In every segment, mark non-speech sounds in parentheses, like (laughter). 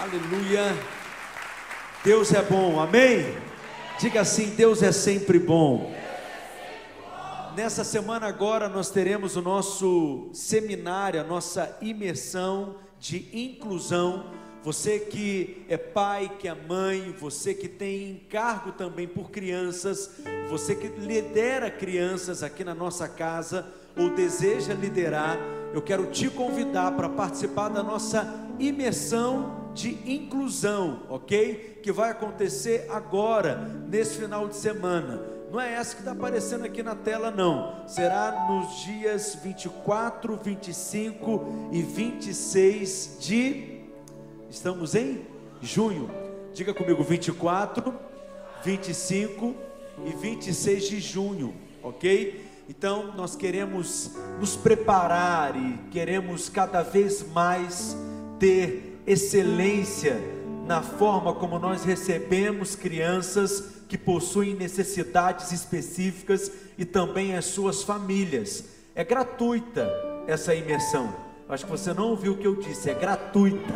Aleluia. Deus é bom, amém? Diga assim: Deus é sempre bom. Nessa semana agora nós teremos o nosso seminário, a nossa imersão de inclusão. Você que é pai, que é mãe, você que tem encargo também por crianças, você que lidera crianças aqui na nossa casa ou deseja liderar, eu quero te convidar para participar da nossa imersão de inclusão, ok? Que vai acontecer agora, nesse final de semana. Não é essa que está aparecendo aqui na tela, não. Será nos dias 24, 25 e 26 de. Estamos em junho. Diga comigo, 24, 25 e 26 de junho, ok? Então nós queremos nos preparar e queremos cada vez mais ter excelência na forma como nós recebemos crianças que possuem necessidades específicas e também as suas famílias. É gratuita essa imersão. Acho que você não ouviu o que eu disse, é gratuita.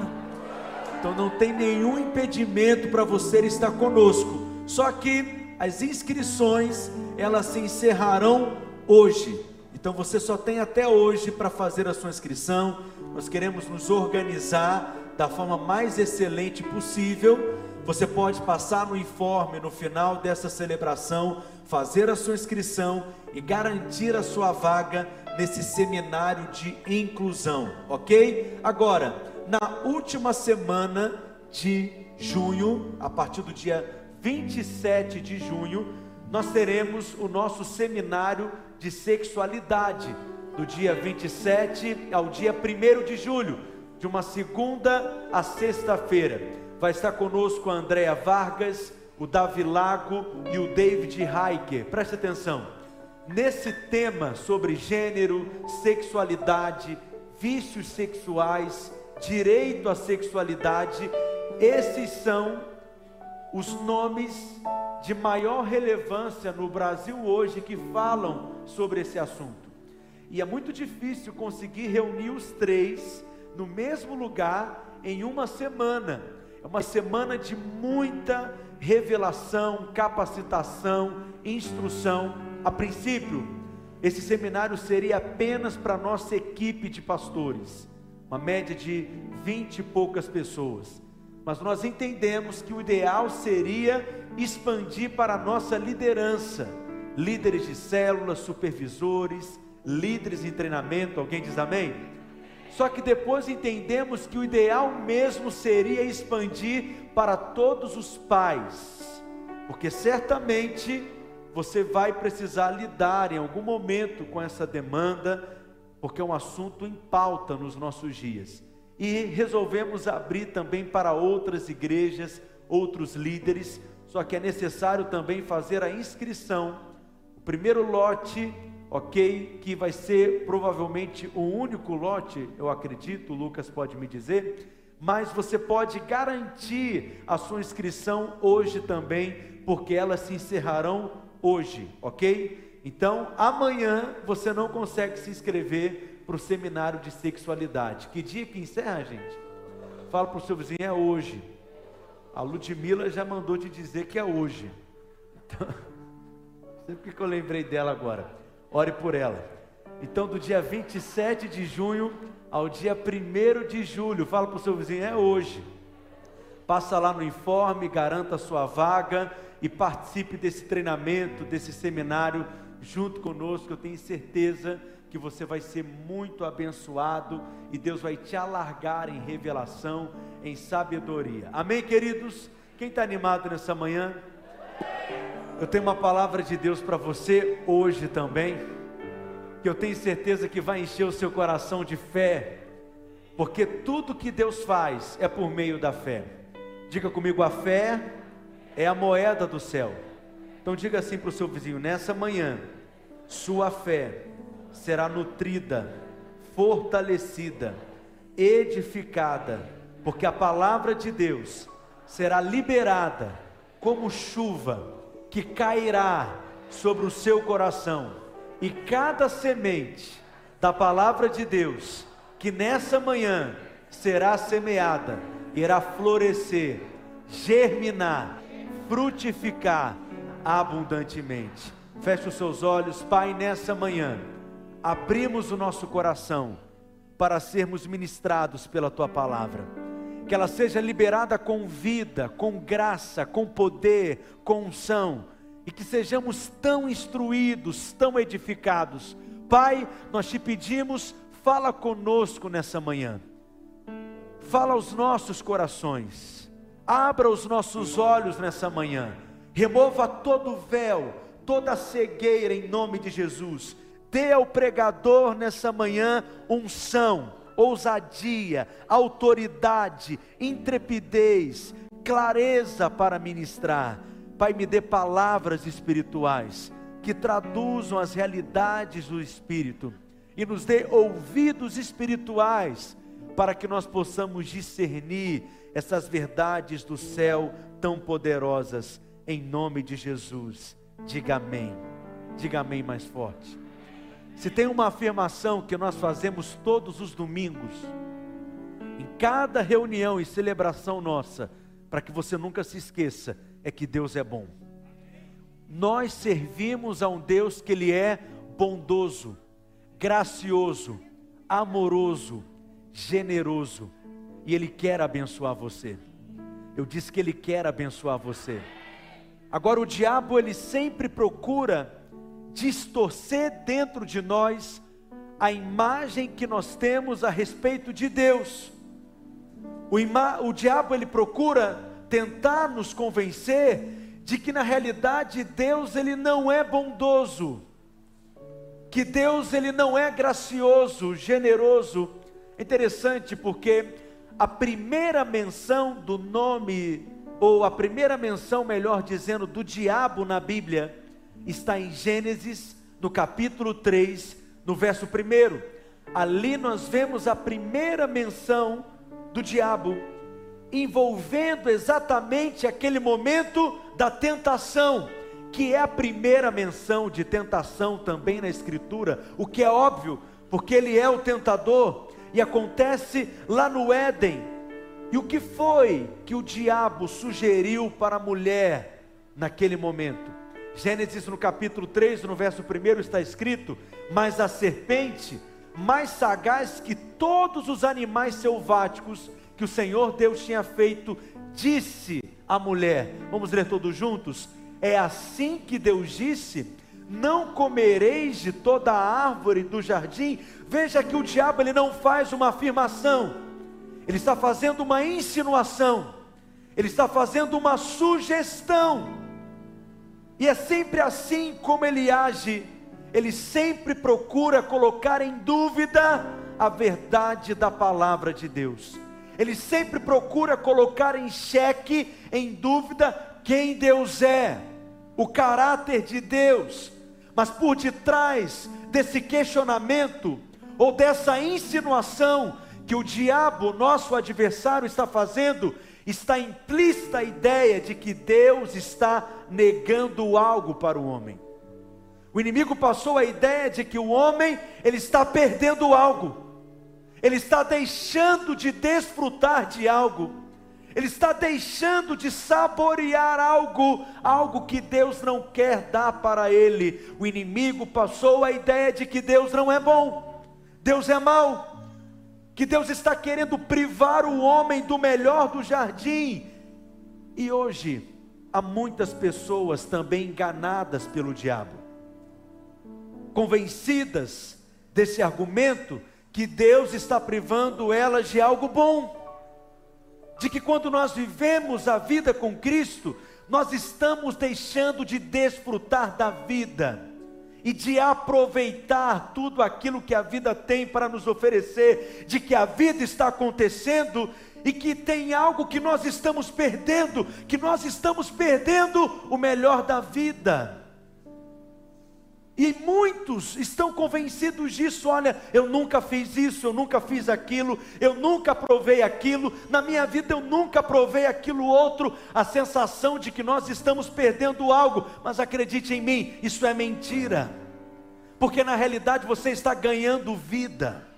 Então não tem nenhum impedimento para você estar conosco. Só que as inscrições, elas se encerrarão hoje. Então você só tem até hoje para fazer a sua inscrição. Nós queremos nos organizar da forma mais excelente possível. Você pode passar no informe no final dessa celebração, fazer a sua inscrição e garantir a sua vaga nesse seminário de inclusão, ok? Agora, na última semana de junho, a partir do dia 27 de junho, nós teremos o nosso seminário de sexualidade, do dia 27 ao dia 1 de julho, de uma segunda a sexta-feira. Vai estar conosco a Andréa Vargas, o Davi Lago e o David Heiker. Preste atenção. Nesse tema sobre gênero, sexualidade, vícios sexuais, direito à sexualidade, esses são os nomes de maior relevância no Brasil hoje que falam sobre esse assunto. E é muito difícil conseguir reunir os três no mesmo lugar em uma semana. É uma semana de muita revelação, capacitação, instrução. A princípio, esse seminário seria apenas para nossa equipe de pastores, uma média de vinte e poucas pessoas. Mas nós entendemos que o ideal seria expandir para a nossa liderança, líderes de células, supervisores, líderes em treinamento, alguém diz amém? Só que depois entendemos que o ideal mesmo seria expandir para todos os pais, porque certamente você vai precisar lidar em algum momento com essa demanda, porque é um assunto em pauta nos nossos dias. E resolvemos abrir também para outras igrejas, outros líderes, só que é necessário também fazer a inscrição. O primeiro lote, ok, que vai ser provavelmente o único lote, eu acredito, o Lucas pode me dizer, mas você pode garantir a sua inscrição hoje também, porque elas se encerrarão hoje, ok? Então, amanhã você não consegue se inscrever para o seminário de sexualidade. Que dia que encerra, gente? Fala para o seu vizinho, é hoje. A Ludmilla já mandou te dizer que é hoje. Então, (laughs) sempre que eu lembrei dela agora. Ore por ela. Então, do dia 27 de junho ao dia 1 de julho, fala para o seu vizinho, é hoje. Passa lá no informe, garanta a sua vaga e participe desse treinamento, desse seminário junto conosco. Eu tenho certeza que você vai ser muito abençoado e Deus vai te alargar em revelação, em sabedoria. Amém, queridos? Quem está animado nessa manhã? Eu tenho uma palavra de Deus para você hoje também, que eu tenho certeza que vai encher o seu coração de fé, porque tudo que Deus faz é por meio da fé. Diga comigo: a fé é a moeda do céu. Então diga assim para o seu vizinho: nessa manhã, sua fé será nutrida, fortalecida, edificada, porque a palavra de Deus será liberada como chuva que cairá sobre o seu coração, e cada semente da palavra de Deus que nessa manhã será semeada, irá florescer, germinar, frutificar abundantemente. Feche os seus olhos, Pai, nessa manhã, abrimos o nosso coração para sermos ministrados pela tua palavra. Que ela seja liberada com vida, com graça, com poder, com unção, e que sejamos tão instruídos, tão edificados. Pai, nós te pedimos, fala conosco nessa manhã. Fala aos nossos corações. Abra os nossos olhos nessa manhã. Remova todo véu, toda cegueira em nome de Jesus Dê ao pregador nessa manhã unção, ousadia, autoridade, intrepidez, clareza para ministrar. Pai, me dê palavras espirituais que traduzam as realidades do Espírito e nos dê ouvidos espirituais para que nós possamos discernir essas verdades do céu tão poderosas, em nome de Jesus. Diga amém. Diga amém mais forte. Se tem uma afirmação que nós fazemos todos os domingos, em cada reunião e celebração nossa, para que você nunca se esqueça, é que Deus é bom. Nós servimos a um Deus que Ele é bondoso, gracioso, amoroso, generoso, e Ele quer abençoar você. Eu disse que Ele quer abençoar você. Agora, o diabo, ele sempre procura distorcer dentro de nós a imagem que nós temos a respeito de Deus. O, ima, o diabo ele procura tentar nos convencer de que na realidade Deus ele não é bondoso, que Deus ele não é gracioso, generoso. Interessante porque a primeira menção do nome ou a primeira menção, melhor dizendo, do diabo na Bíblia está em Gênesis, no capítulo 3, no verso 1. Ali nós vemos a primeira menção do diabo, envolvendo exatamente aquele momento da tentação, que é a primeira menção de tentação também na Escritura, o que é óbvio, porque ele é o tentador, e acontece lá no Éden. E o que foi que o diabo sugeriu para a mulher naquele momento? Gênesis no capítulo 3, no verso 1 está escrito: Mas a serpente, mais sagaz que todos os animais selváticos que o Senhor Deus tinha feito, disse à mulher: Vamos ler todos juntos? É assim que Deus disse: Não comereis de toda a árvore do jardim. Veja que o diabo ele não faz uma afirmação, ele está fazendo uma insinuação, ele está fazendo uma sugestão. E é sempre assim como ele age, ele sempre procura colocar em dúvida a verdade da palavra de Deus. Ele sempre procura colocar em xeque, em dúvida, quem Deus é, o caráter de Deus. Mas por detrás desse questionamento, ou dessa insinuação que o diabo, nosso adversário, está fazendo, está implícita a ideia de que Deus está negando algo para o homem. O inimigo passou a ideia de que o homem ele está perdendo algo. Ele está deixando de desfrutar de algo. Ele está deixando de saborear algo, algo que Deus não quer dar para ele. O inimigo passou a ideia de que Deus não é bom, Deus é mau, que Deus está querendo privar o homem do melhor do jardim. E hoje há muitas pessoas também enganadas pelo diabo, convencidas desse argumento que Deus está privando elas de algo bom, de que quando nós vivemos a vida com Cristo, nós estamos deixando de desfrutar da vida e de aproveitar tudo aquilo que a vida tem para nos oferecer, de que a vida está acontecendo e que tem algo que nós estamos perdendo, que nós estamos perdendo o melhor da vida. E muitos estão convencidos disso. Olha, eu nunca fiz isso, eu nunca fiz aquilo, eu nunca provei aquilo, na minha vida eu nunca provei aquilo outro. A sensação de que nós estamos perdendo algo, mas acredite em mim, isso é mentira, porque na realidade você está ganhando vida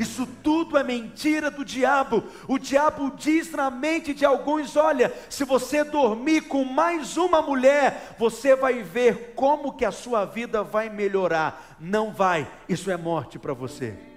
Isso tudo é mentira do diabo. O diabo diz na mente de alguns: olha, se você dormir com mais uma mulher, você vai ver como que a sua vida vai melhorar. Não vai, isso é morte para você.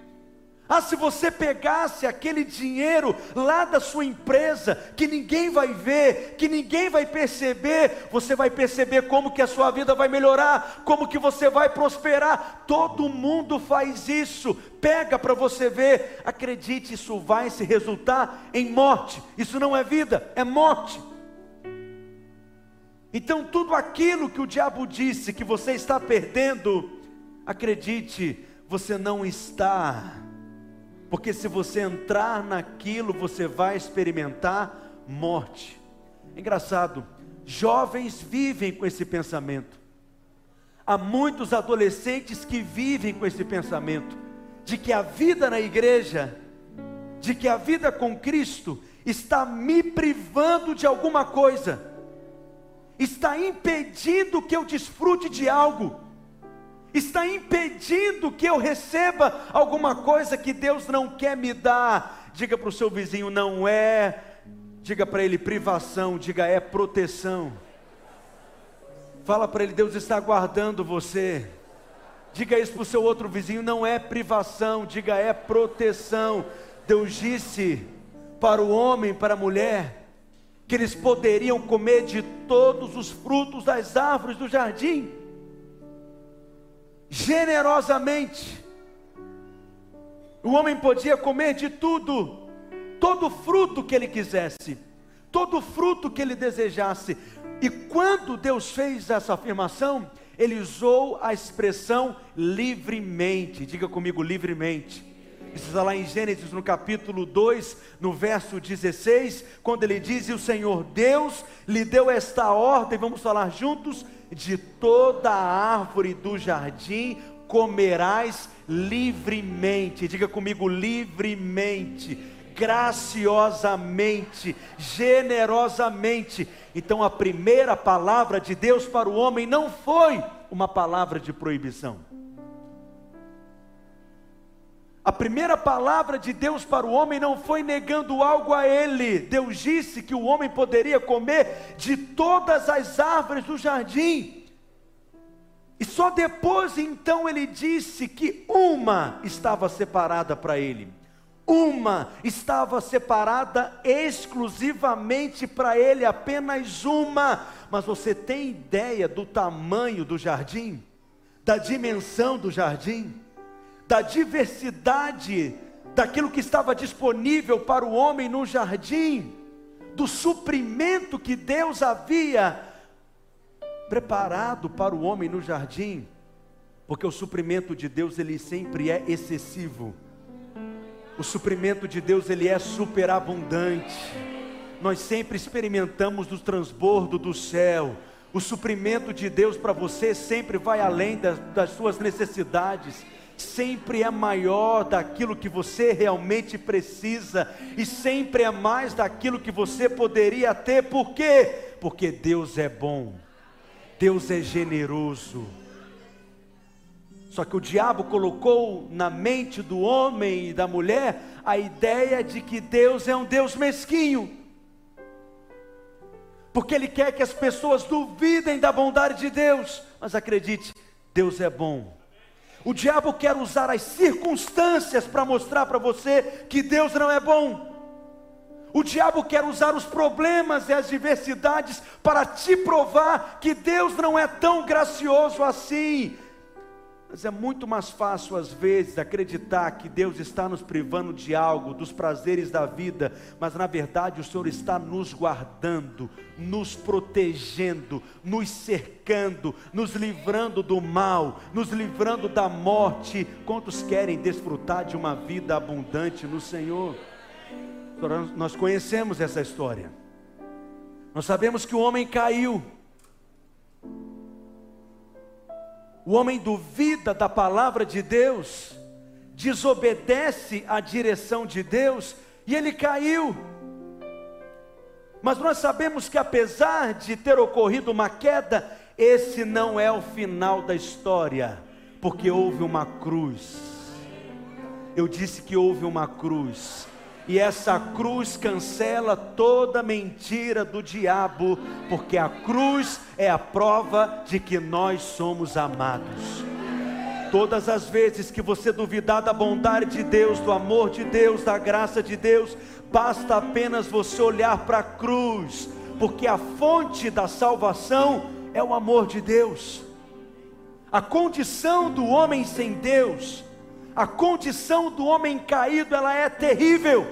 Ah, se você pegasse aquele dinheiro lá da sua empresa, que ninguém vai ver, que ninguém vai perceber, você vai perceber como que a sua vida vai melhorar, como que você vai prosperar. Todo mundo faz isso. Pega para você ver. Acredite, isso vai se resultar em morte. Isso não é vida, é morte. Então, tudo aquilo que o diabo disse que você está perdendo, acredite, você não está porque se você entrar naquilo, você vai experimentar morte. Engraçado, jovens vivem com esse pensamento. Há muitos adolescentes que vivem com esse pensamento de que a vida na igreja, de que a vida com Cristo está me privando de alguma coisa, está impedindo que eu desfrute de algo está impedindo que eu receba alguma coisa que Deus não quer me dar. Diga para o seu vizinho: não é, diga para ele privação, diga é proteção. Fala para ele: Deus está guardando você. Diga isso para o seu outro vizinho: não é privação, diga é proteção. Deus disse para o homem, para a mulher, que eles poderiam comer de todos os frutos das árvores do jardim generosamente. O homem podia comer de tudo, todo fruto que ele quisesse, todo fruto que ele desejasse. E quando Deus fez essa afirmação, ele usou a expressão livremente. Diga comigo, livremente. Isso está lá em Gênesis no capítulo 2, no verso 16, quando ele diz: E o Senhor Deus lhe deu esta ordem, vamos falar juntos: de toda a árvore do jardim comerás livremente. Diga comigo, livremente, graciosamente, generosamente. Então a primeira palavra de Deus para o homem não foi uma palavra de proibição. A primeira palavra de Deus para o homem não foi negando algo a ele. Deus disse que o homem poderia comer de todas as árvores do jardim. E só depois então ele disse que uma estava separada para ele. Uma estava separada exclusivamente para ele, apenas uma. Mas você tem ideia do tamanho do jardim? Da dimensão do jardim? Da diversidade daquilo que estava disponível para o homem no jardim, do suprimento que Deus havia preparado para o homem no jardim, porque o suprimento de Deus ele sempre é excessivo. O suprimento de Deus ele é superabundante. Nós sempre experimentamos o transbordo do céu. O suprimento de Deus para você sempre vai além das, das suas necessidades sempre é maior daquilo que você realmente precisa e sempre é mais daquilo que você poderia ter. Por quê? Porque Deus é bom. Deus é generoso. Só que o diabo colocou na mente do homem e da mulher a ideia de que Deus é um Deus mesquinho. Porque ele quer que as pessoas duvidem da bondade de Deus. Mas acredite, Deus é bom. O diabo quer usar as circunstâncias para mostrar para você que Deus não é bom. O diabo quer usar os problemas e as diversidades para te provar que Deus não é tão gracioso assim. Mas é muito mais fácil, às vezes, acreditar que Deus está nos privando de algo, dos prazeres da vida, mas na verdade o Senhor está nos guardando, nos protegendo, nos cercando, nos livrando do mal, nos livrando da morte. Quantos querem desfrutar de uma vida abundante no Senhor? Nós conhecemos essa história, nós sabemos que o homem caiu O homem duvida da palavra de Deus, desobedece à direção de Deus e ele caiu. Mas nós sabemos que apesar de ter ocorrido uma queda, esse não é o final da história, porque houve uma cruz. eu disse que houve uma cruz. E essa cruz cancela toda mentira do diabo, porque a cruz é a prova de que nós somos amados. Todas as vezes que você duvidar da bondade de Deus, do amor de Deus, da graça de Deus, basta apenas você olhar para a cruz, porque a fonte da salvação é o amor de Deus. A condição do homem sem Deus, a condição do homem caído, ela é terrível,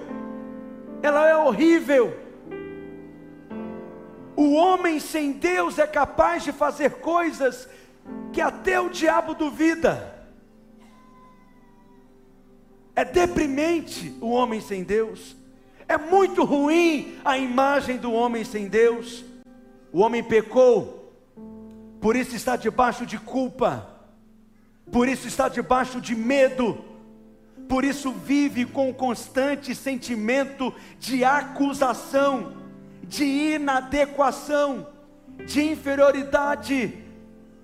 ela é horrível. O homem sem Deus é capaz de fazer coisas que até o diabo duvida. É deprimente o homem sem Deus. É muito ruim a imagem do homem sem Deus. O homem pecou, por isso está debaixo de culpa, por isso está debaixo de medo, por isso vive com constante sentimento de acusação, de inadequação, de inferioridade,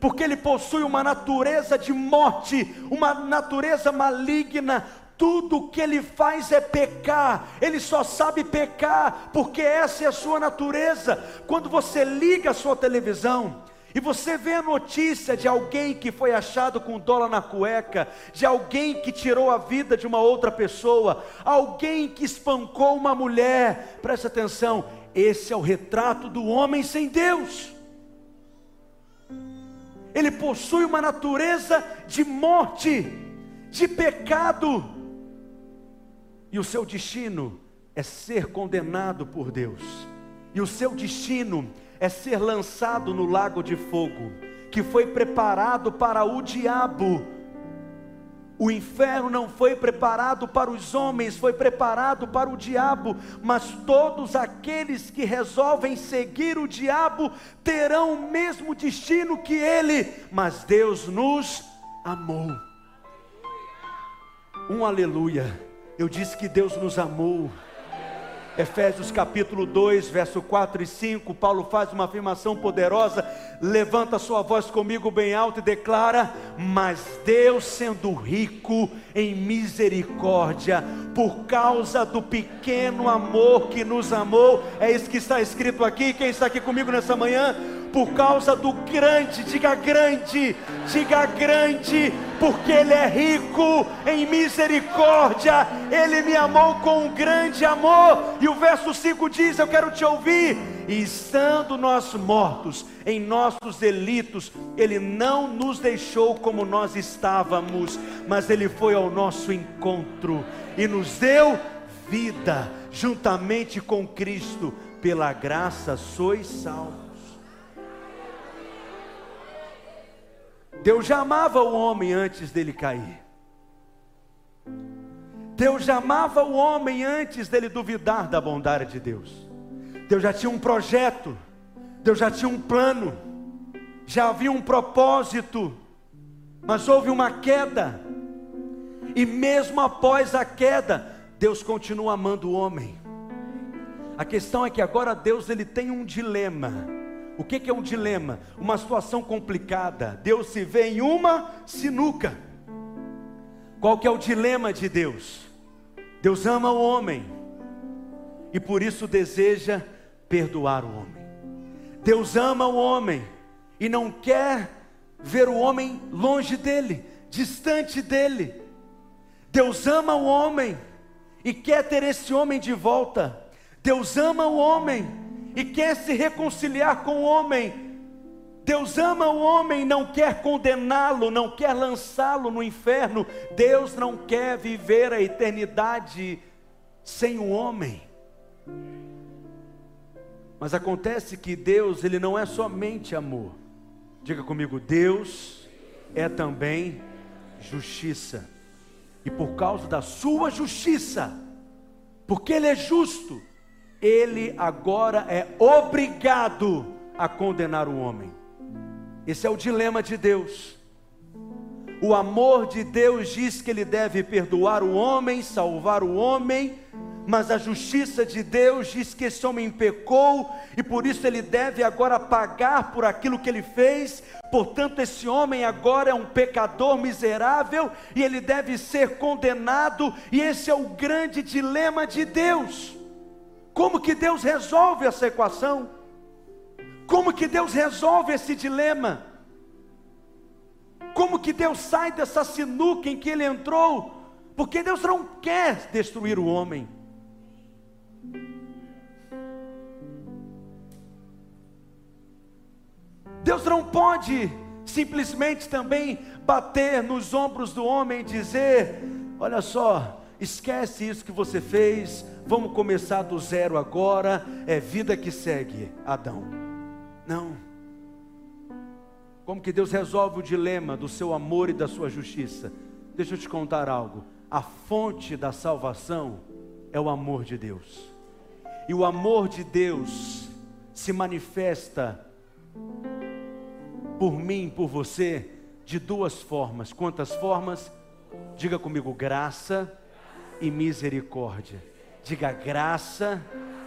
porque ele possui uma natureza de morte, uma natureza maligna, tudo que ele faz é pecar, ele só sabe pecar, porque essa é a sua natureza. Quando você liga a sua televisão, e você vê a notícia de alguém que foi achado com dólar na cueca, de alguém que tirou a vida de uma outra pessoa, alguém que espancou uma mulher, presta atenção, esse é o retrato do homem sem Deus. Ele possui uma natureza de morte, de pecado, e o seu destino é ser condenado por Deus, e o seu destino é ser lançado no lago de fogo, que foi preparado para o diabo. O inferno não foi preparado para os homens, foi preparado para o diabo, mas todos aqueles que resolvem seguir o diabo terão o mesmo destino que ele, mas Deus nos amou. Um aleluia. Eu disse que Deus nos amou. Efésios capítulo 2, verso 4 e 5, Paulo faz uma afirmação poderosa, levanta sua voz comigo bem alto e declara: Mas Deus, sendo rico em misericórdia, por causa do pequeno amor que nos amou, é isso que está escrito aqui. Quem está aqui comigo nessa manhã? por causa do grande, diga grande, diga grande, porque Ele é rico em misericórdia, Ele me amou com um grande amor, e o verso 5 diz: Eu quero te ouvir. E estando nós mortos em nossos delitos, Ele não nos deixou como nós estávamos, mas Ele foi ao nosso encontro e nos deu vida, juntamente com Cristo, pela graça sois salvos. Deus já amava o homem antes dele cair. Deus já amava o homem antes dele duvidar da bondade de Deus. Deus já tinha um projeto, Deus já tinha um plano, já havia um propósito, mas houve uma queda, e mesmo após a queda, Deus continua amando o homem. A questão é que agora Deus ele tem um dilema. O que, é um dilema? Uma situação complicada. Deus se vê em uma sinuca. Qual que é o dilema de Deus? Deus ama o homem e por isso deseja perdoar o homem. Deus ama o homem e não quer ver o homem longe dele, distante dele. Deus ama o homem e quer ter esse homem de volta. Deus ama o homem e quer se reconciliar com o homem. Deus ama o homem, não quer condená-lo, não quer lançá-lo no inferno. Deus não quer viver a eternidade sem o homem. Mas acontece que Deus, ele não é somente amor. Diga comigo, Deus é também justiça. E por causa da sua justiça, porque ele é justo, ele agora é obrigado a condenar o homem. Esse é o dilema de Deus. O amor de Deus diz que ele deve perdoar o homem, salvar o homem, mas a justiça de Deus diz que esse homem pecou e por isso ele deve agora pagar por aquilo que ele fez. Portanto, esse homem agora é um pecador miserável e ele deve ser condenado, e esse é o grande dilema de Deus. Como que Deus resolve essa equação? Como que Deus resolve esse dilema? Como que Deus sai dessa sinuca em que ele entrou? Porque Deus não quer destruir o homem. Deus não pode simplesmente também bater nos ombros do homem e dizer: Olha só, esquece isso que você fez, vamos começar do zero agora, é vida que segue, Adão. Não. Como que Deus resolve o dilema do seu amor e da sua justiça? Deixa eu te contar algo. A fonte da salvação é o amor de Deus. E o amor de Deus se manifesta por mim, por você, de duas formas. Quantas formas? Diga comigo, graça e misericórdia. Diga graça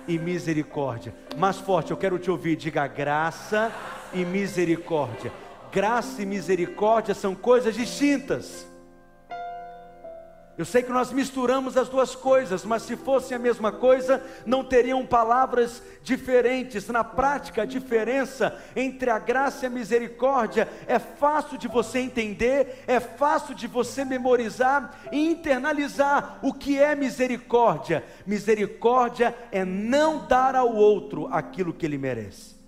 e misericórdia. Mais forte, eu quero te ouvir. Diga graça e misericórdia. Graça e misericórdia são coisas distintas. Eu sei que nós misturamos as duas coisas, mas se fosse a mesma coisa, não teriam palavras diferentes. Na prática, a diferença entre a graça e a misericórdia é fácil de você entender, é fácil de você memorizar e internalizar o que é misericórdia. Misericórdia é não dar ao outro aquilo que ele merece.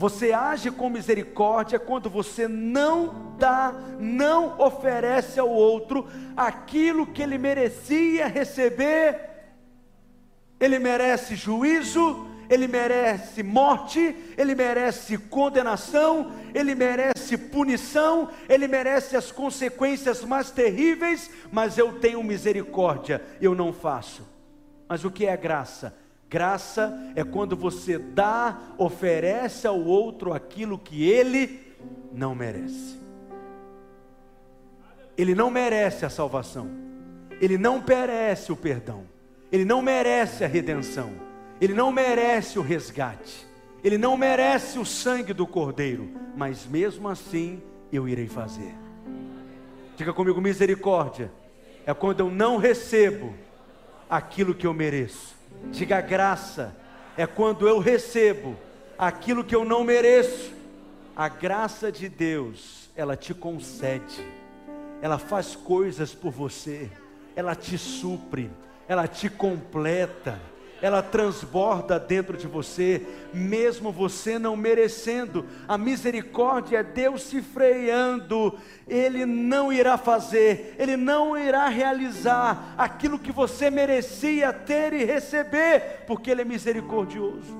Você age com misericórdia quando você não dá, não oferece ao outro aquilo que ele merecia receber. Ele merece juízo, ele merece morte, ele merece condenação, ele merece punição, ele merece as consequências mais terríveis, mas eu tenho misericórdia, eu não faço. Mas o que é graça? Graça é quando você dá, oferece ao outro aquilo que ele não merece. Ele não merece a salvação, ele não merece o perdão, ele não merece a redenção, ele não merece o resgate, ele não merece o sangue do cordeiro, mas mesmo assim eu irei fazer. Diga comigo, misericórdia. É quando eu não recebo aquilo que eu mereço Diga graça, é quando eu recebo aquilo que eu não mereço. A graça de Deus, ela te concede, ela faz coisas por você, ela te supre, ela te completa ela transborda dentro de você, mesmo você não merecendo. A misericórdia é Deus se freando, Ele não irá fazer, Ele não irá realizar aquilo que você merecia ter e receber, porque Ele é misericordioso.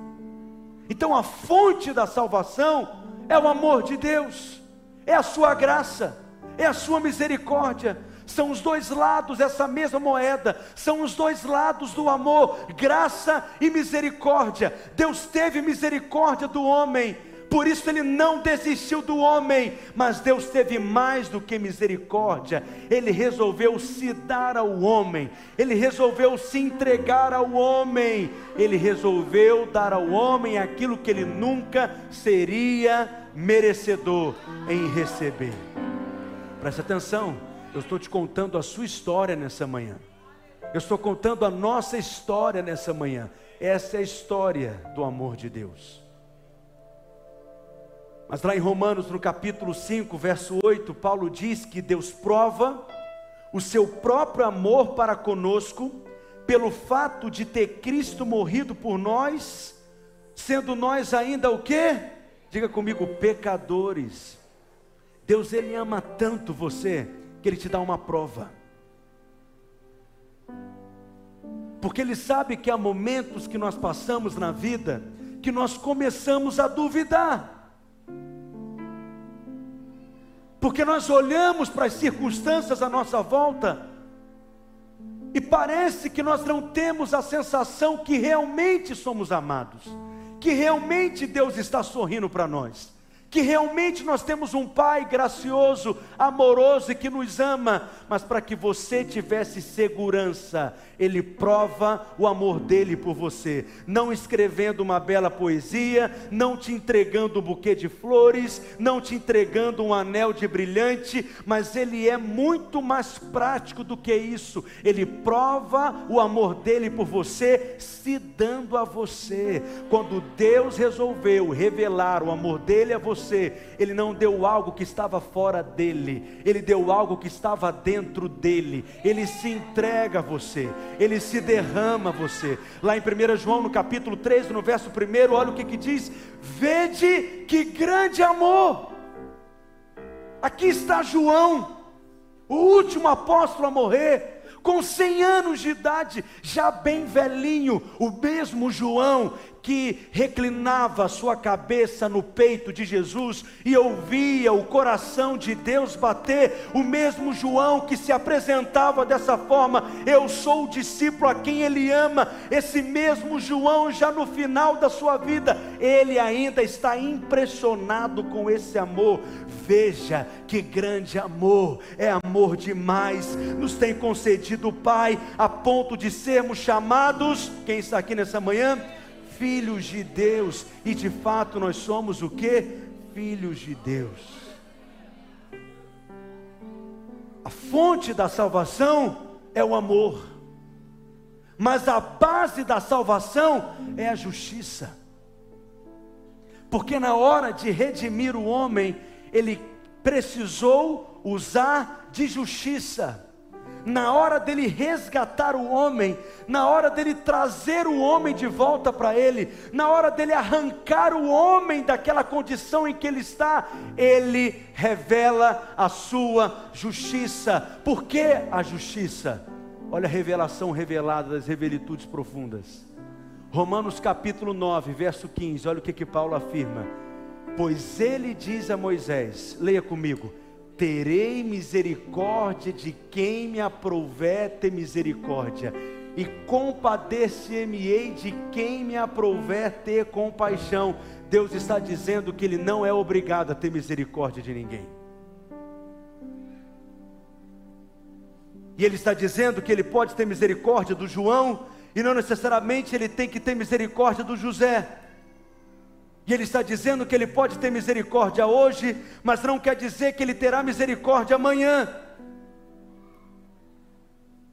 Então a fonte da salvação é o amor de Deus, é a sua graça, é a sua misericórdia são os dois lados dessa mesma moeda, são os dois lados do amor, graça e misericórdia. Deus teve misericórdia do homem, por isso ele não desistiu do homem, mas Deus teve mais do que misericórdia, ele resolveu se dar ao homem, ele resolveu se entregar ao homem, ele resolveu dar ao homem aquilo que ele nunca seria merecedor em receber. Preste atenção. Eu estou te contando a sua história nessa manhã. Eu estou contando a nossa história nessa manhã. Essa é a história do amor de Deus. Mas lá em Romanos, no capítulo 5, verso 8, Paulo diz que Deus prova o seu próprio amor para conosco pelo fato de ter Cristo morrido por nós, sendo nós ainda o quê? Diga comigo, pecadores. Deus ele ama tanto você que Ele te dá uma prova. Porque Ele sabe que há momentos que nós passamos na vida que nós começamos a duvidar. Porque nós olhamos para as circunstâncias à nossa volta e parece que nós não temos a sensação que realmente somos amados, que realmente Deus está sorrindo para nós que realmente nós temos um Pai gracioso, amoroso e que nos ama, mas para que você tivesse segurança, Ele prova o amor dele por você, não escrevendo uma bela poesia, não te entregando um buquê de flores, não te entregando um anel de brilhante, mas Ele é muito mais prático do que isso, Ele prova o amor dele por você, se dando a você. Quando Deus resolveu revelar o amor dele a você, Ele não deu algo que estava fora dele, Ele deu algo que estava dentro dele. Ele se entrega a você, Ele se derrama a você. Lá em 1 João, no capítulo 3, no verso 1, olha o que, que diz: Vede que grande amor. Aqui está João, o último apóstolo a morrer com 100 anos de idade, já bem velhinho, o mesmo João que reclinava sua cabeça no peito de Jesus e ouvia o coração de Deus bater, o mesmo João que se apresentava dessa forma: Eu sou o discípulo a quem ele ama. Esse mesmo João, já no final da sua vida, ele ainda está impressionado com esse amor. Veja que grande amor, é amor demais, nos tem concedido o Pai, a ponto de sermos chamados. Quem está aqui nessa manhã? Filhos de Deus, e de fato nós somos o que? Filhos de Deus. A fonte da salvação é o amor, mas a base da salvação é a justiça, porque na hora de redimir o homem, ele precisou usar de justiça na hora dele resgatar o homem, na hora dele trazer o homem de volta para ele, na hora dele arrancar o homem daquela condição em que ele está, ele revela a sua justiça. Por que a justiça? Olha a revelação revelada das revelitudes profundas. Romanos capítulo 9, verso 15, olha o que, que Paulo afirma. Pois ele diz a Moisés, leia comigo: terei misericórdia de quem me aprouver ter misericórdia, e compadecer-me-ei de quem me aprouver ter compaixão. Deus está dizendo que Ele não é obrigado a ter misericórdia de ninguém. E Ele está dizendo que Ele pode ter misericórdia do João, e não necessariamente Ele tem que ter misericórdia do José. E ele está dizendo que ele pode ter misericórdia hoje, mas não quer dizer que ele terá misericórdia amanhã.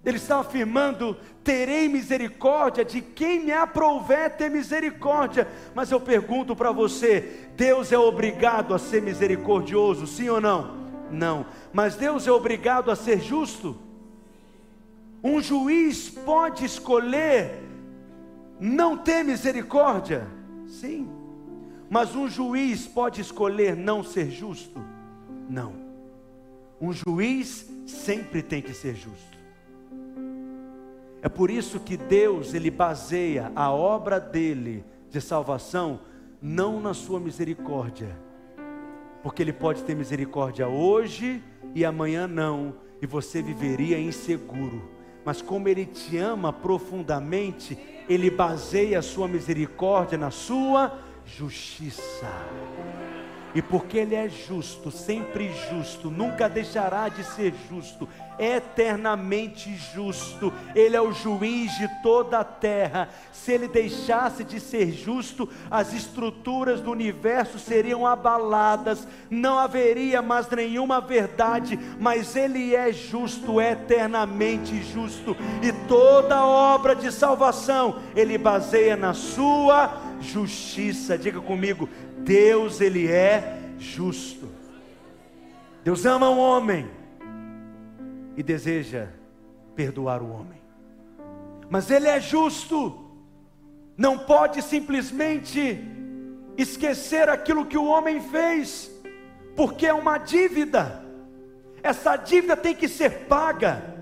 Ele está afirmando: terei misericórdia de quem me aprouver ter misericórdia. Mas eu pergunto para você: Deus é obrigado a ser misericordioso, sim ou não? Não. Mas Deus é obrigado a ser justo? Um juiz pode escolher não ter misericórdia? Sim. Mas um juiz pode escolher não ser justo? Não. Um juiz sempre tem que ser justo. É por isso que Deus, ele baseia a obra dele de salvação não na sua misericórdia. Porque ele pode ter misericórdia hoje e amanhã não, e você viveria inseguro. Mas como ele te ama profundamente, ele baseia a sua misericórdia na sua justiça. E porque Ele é justo, sempre justo, nunca deixará de ser justo, eternamente justo, Ele é o juiz de toda a terra. Se Ele deixasse de ser justo, as estruturas do universo seriam abaladas, não haveria mais nenhuma verdade, mas Ele é justo, eternamente justo, e toda obra de salvação Ele baseia na Sua justiça. Diga comigo, Deus ele é justo. Deus ama o homem e deseja perdoar o homem. Mas ele é justo. Não pode simplesmente esquecer aquilo que o homem fez, porque é uma dívida. Essa dívida tem que ser paga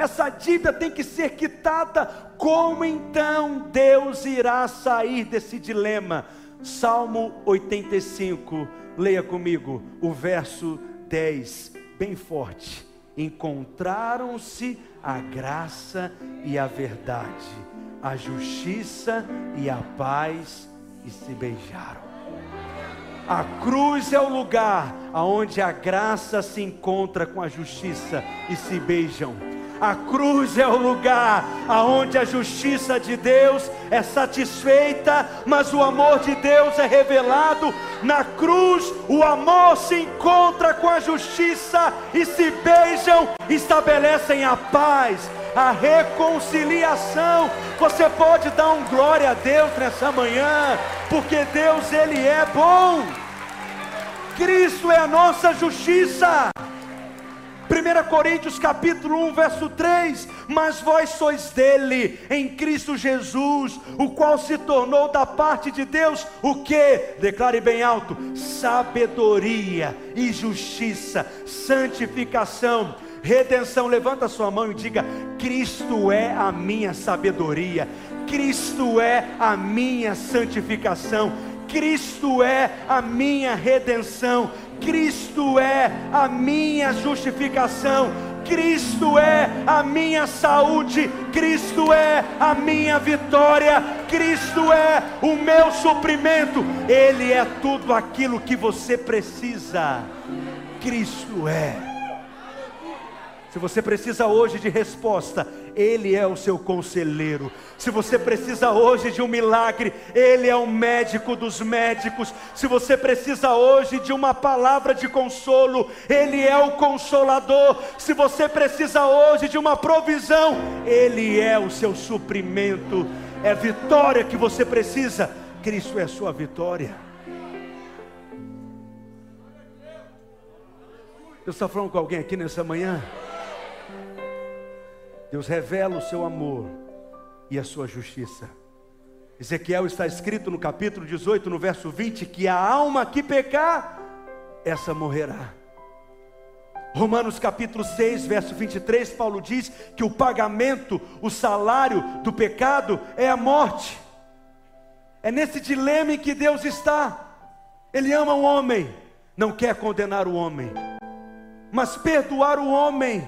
essa dívida tem que ser quitada. Como então Deus irá sair desse dilema? Salmo 85, leia comigo o verso 10, bem forte. Encontraram-se a graça e a verdade, a justiça e a paz e se beijaram. A cruz é o lugar aonde a graça se encontra com a justiça e se beijam. A cruz é o lugar aonde a justiça de Deus é satisfeita, mas o amor de Deus é revelado. Na cruz, o amor se encontra com a justiça e se beijam, estabelecem a paz, a reconciliação. Você pode dar um glória a Deus nessa manhã, porque Deus ele é bom. Cristo é a nossa justiça. 1 Coríntios capítulo 1, verso 3: Mas vós sois dele, em Cristo Jesus, o qual se tornou da parte de Deus o que? Declare bem alto: sabedoria e justiça, santificação, redenção. Levanta sua mão e diga: Cristo é a minha sabedoria, Cristo é a minha santificação. Cristo é a minha redenção, Cristo é a minha justificação, Cristo é a minha saúde, Cristo é a minha vitória, Cristo é o meu suprimento, Ele é tudo aquilo que você precisa. Cristo é. Se você precisa hoje de resposta, Ele é o seu conselheiro. Se você precisa hoje de um milagre, Ele é o médico dos médicos. Se você precisa hoje de uma palavra de consolo, Ele é o consolador. Se você precisa hoje de uma provisão, Ele é o seu suprimento. É vitória que você precisa, Cristo é a sua vitória. Eu estou falando com alguém aqui nessa manhã? Deus revela o seu amor e a sua justiça. Ezequiel está escrito no capítulo 18, no verso 20, que a alma que pecar, essa morrerá. Romanos capítulo 6, verso 23, Paulo diz que o pagamento, o salário do pecado é a morte. É nesse dilema em que Deus está. Ele ama o homem, não quer condenar o homem, mas perdoar o homem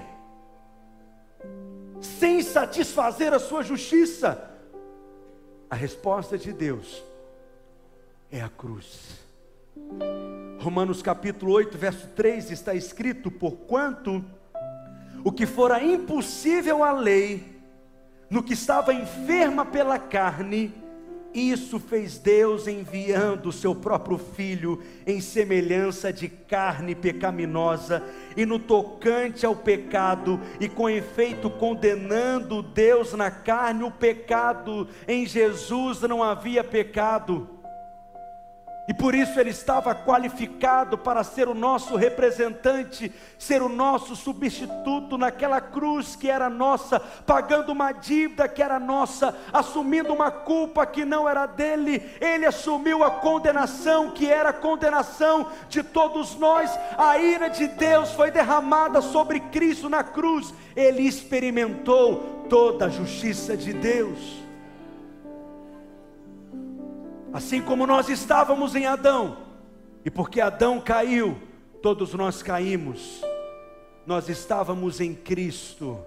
sem satisfazer a sua justiça? A resposta de Deus é a cruz. Romanos capítulo 8, verso 3 está escrito: Porquanto o que fora impossível à lei, no que estava enferma pela carne, isso fez Deus enviando o seu próprio filho em semelhança de carne pecaminosa, e no tocante ao pecado, e com efeito condenando Deus na carne o pecado, em Jesus não havia pecado e por isso ele estava qualificado para ser o nosso representante, ser o nosso substituto naquela cruz que era nossa, pagando uma dívida que era nossa, assumindo uma culpa que não era dele. Ele assumiu a condenação que era a condenação de todos nós. A ira de Deus foi derramada sobre Cristo na cruz. Ele experimentou toda a justiça de Deus. Assim como nós estávamos em Adão, e porque Adão caiu, todos nós caímos, nós estávamos em Cristo,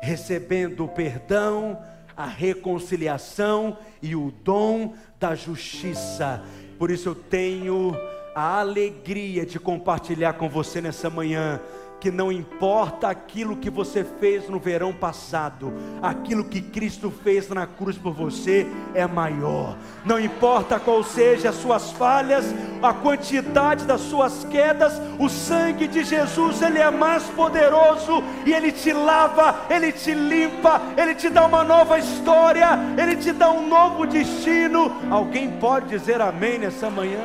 recebendo o perdão, a reconciliação e o dom da justiça. Por isso eu tenho a alegria de compartilhar com você nessa manhã que não importa aquilo que você fez no verão passado, aquilo que Cristo fez na cruz por você é maior. Não importa qual seja as suas falhas, a quantidade das suas quedas, o sangue de Jesus, ele é mais poderoso e ele te lava, ele te limpa, ele te dá uma nova história, ele te dá um novo destino. Alguém pode dizer amém nessa manhã?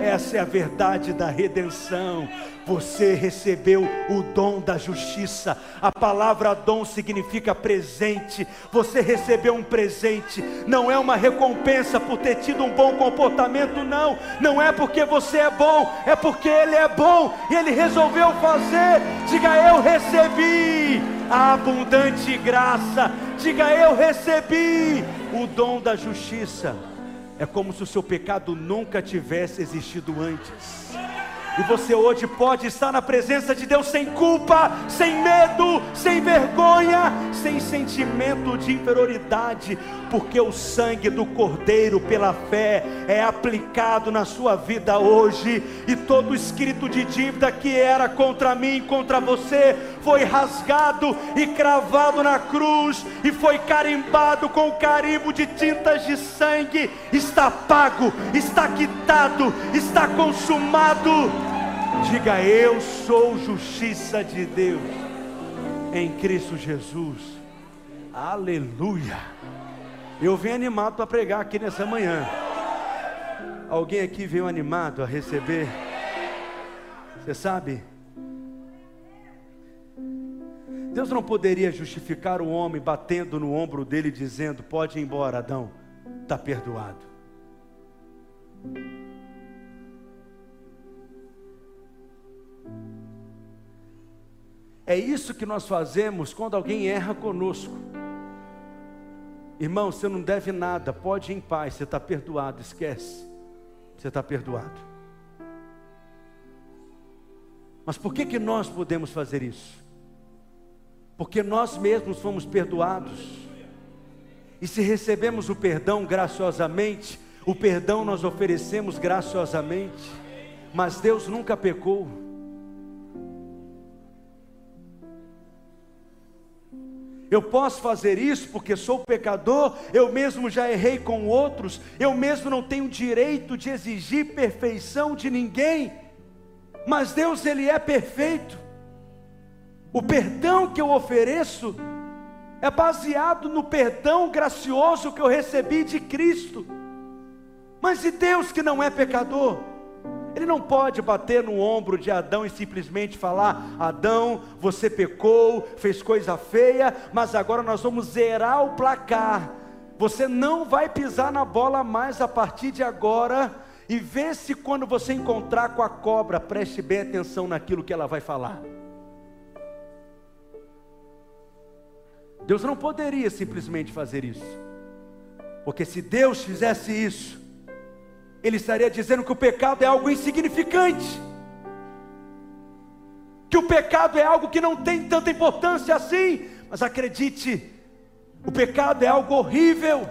Essa é a verdade da redenção. Você recebeu o dom da justiça. A palavra dom significa presente. Você recebeu um presente. Não é uma recompensa por ter tido um bom comportamento, não. Não é porque você é bom, é porque Ele é bom e Ele resolveu fazer. Diga eu recebi a abundante graça. Diga eu recebi o dom da justiça. É como se o seu pecado nunca tivesse existido antes. E você hoje pode estar na presença de Deus sem culpa, sem medo, sem vergonha, sem sentimento de inferioridade, porque o sangue do Cordeiro pela fé é aplicado na sua vida hoje, e todo escrito de dívida que era contra mim, contra você, foi rasgado e cravado na cruz, e foi carimbado com o carimbo de tintas de sangue, está pago, está quitado, está consumado Diga: Eu sou justiça de Deus em Cristo Jesus. Aleluia. Eu venho animado para pregar aqui nessa manhã. Alguém aqui veio animado a receber? Você sabe? Deus não poderia justificar o homem batendo no ombro dele dizendo: Pode ir embora, Adão, está perdoado. É isso que nós fazemos quando alguém erra conosco. Irmão, você não deve nada, pode ir em paz, você está perdoado, esquece. Você está perdoado. Mas por que, que nós podemos fazer isso? Porque nós mesmos fomos perdoados. E se recebemos o perdão graciosamente, o perdão nós oferecemos graciosamente. Mas Deus nunca pecou. Eu posso fazer isso porque sou pecador, eu mesmo já errei com outros, eu mesmo não tenho direito de exigir perfeição de ninguém, mas Deus, Ele é perfeito. O perdão que eu ofereço é baseado no perdão gracioso que eu recebi de Cristo. Mas e Deus que não é pecador? Ele não pode bater no ombro de Adão e simplesmente falar: Adão, você pecou, fez coisa feia, mas agora nós vamos zerar o placar. Você não vai pisar na bola mais a partir de agora. E vê se quando você encontrar com a cobra, preste bem atenção naquilo que ela vai falar. Deus não poderia simplesmente fazer isso, porque se Deus fizesse isso, ele estaria dizendo que o pecado é algo insignificante, que o pecado é algo que não tem tanta importância assim, mas acredite, o pecado é algo horrível,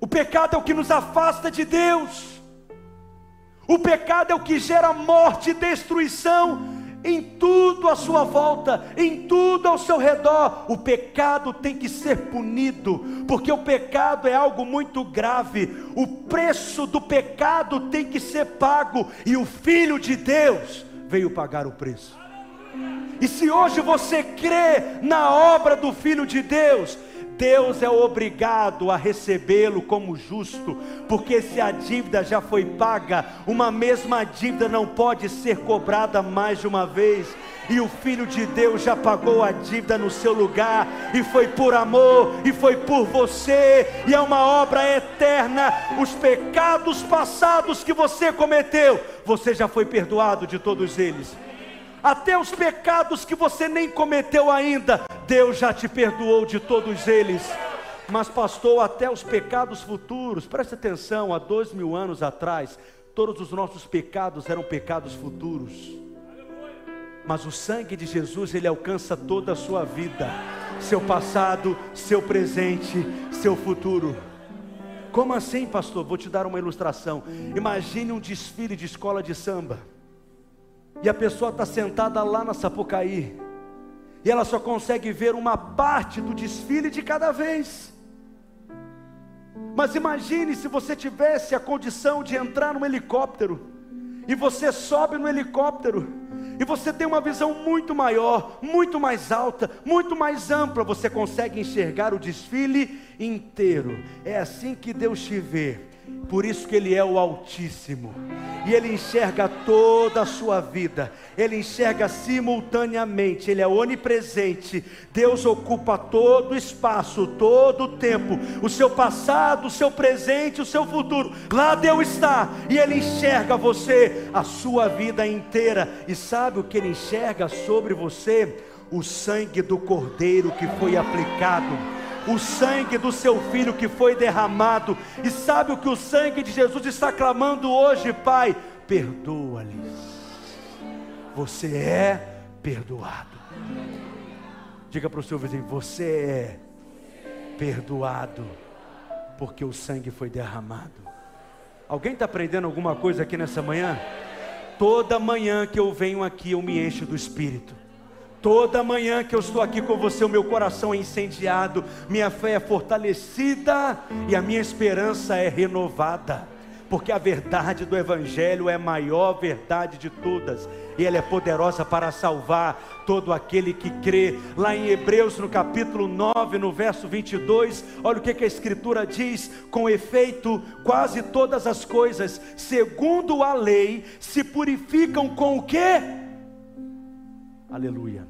o pecado é o que nos afasta de Deus, o pecado é o que gera morte e destruição, em tudo à sua volta, em tudo ao seu redor. O pecado tem que ser punido, porque o pecado é algo muito grave. O preço do pecado tem que ser pago, e o Filho de Deus veio pagar o preço. E se hoje você crê na obra do Filho de Deus, Deus é obrigado a recebê-lo como justo, porque se a dívida já foi paga, uma mesma dívida não pode ser cobrada mais de uma vez. E o Filho de Deus já pagou a dívida no seu lugar, e foi por amor, e foi por você, e é uma obra eterna. Os pecados passados que você cometeu, você já foi perdoado de todos eles até os pecados que você nem cometeu ainda, Deus já te perdoou de todos eles. Mas, pastor, até os pecados futuros, preste atenção, há dois mil anos atrás, todos os nossos pecados eram pecados futuros. Mas o sangue de Jesus, ele alcança toda a sua vida, seu passado, seu presente, seu futuro. Como assim, pastor? Vou te dar uma ilustração. Imagine um desfile de escola de samba e a pessoa está sentada lá na Sapucaí, e ela só consegue ver uma parte do desfile de cada vez. Mas imagine se você tivesse a condição de entrar num helicóptero, e você sobe no helicóptero, e você tem uma visão muito maior, muito mais alta, muito mais ampla, você consegue enxergar o desfile inteiro. É assim que Deus te vê. Por isso que Ele é o Altíssimo. E Ele enxerga toda a sua vida. Ele enxerga simultaneamente. Ele é onipresente. Deus ocupa todo o espaço, todo o tempo. O seu passado, o seu presente, o seu futuro. Lá Deus está. E Ele enxerga você, a sua vida inteira. E sabe o que Ele enxerga sobre você? O sangue do Cordeiro que foi aplicado o sangue do seu filho que foi derramado. E sabe o que o sangue de Jesus está clamando hoje, Pai? Perdoa-lhes. Você é perdoado. Diga para o seu vizinho: Você é perdoado, porque o sangue foi derramado. Alguém está aprendendo alguma coisa aqui nessa manhã? Toda manhã que eu venho aqui, eu me encho do Espírito. Toda manhã que eu estou aqui com você, o meu coração é incendiado, minha fé é fortalecida e a minha esperança é renovada porque a verdade do Evangelho é a maior verdade de todas, e ela é poderosa para salvar todo aquele que crê. Lá em Hebreus, no capítulo 9, no verso 22, olha o que, que a Escritura diz: com efeito, quase todas as coisas, segundo a lei, se purificam com o que? Aleluia.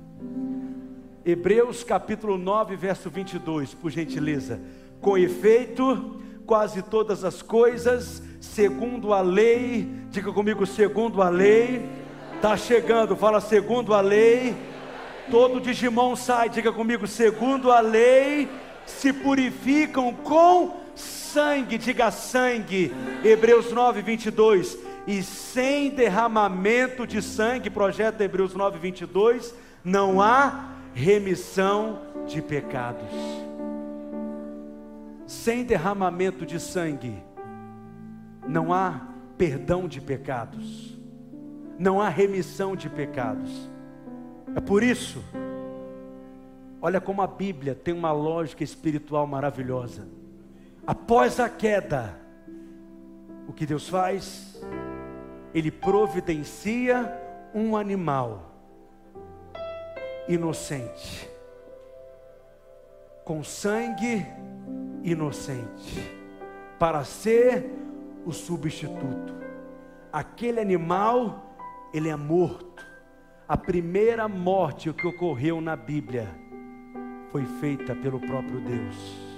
Hebreus capítulo 9, verso 22, por gentileza. Com efeito, quase todas as coisas, segundo a lei, diga comigo, segundo a lei, está chegando, fala segundo a lei, todo Digimon sai, diga comigo, segundo a lei, se purificam com sangue, diga sangue, Hebreus 9, 22, e sem derramamento de sangue, projeto Hebreus 9, 22, não há remissão de pecados sem derramamento de sangue, não há perdão de pecados, não há remissão de pecados. É por isso, olha como a Bíblia tem uma lógica espiritual maravilhosa. Após a queda, o que Deus faz? Ele providencia um animal inocente, com sangue inocente, para ser o substituto. Aquele animal, ele é morto. A primeira morte que ocorreu na Bíblia foi feita pelo próprio Deus.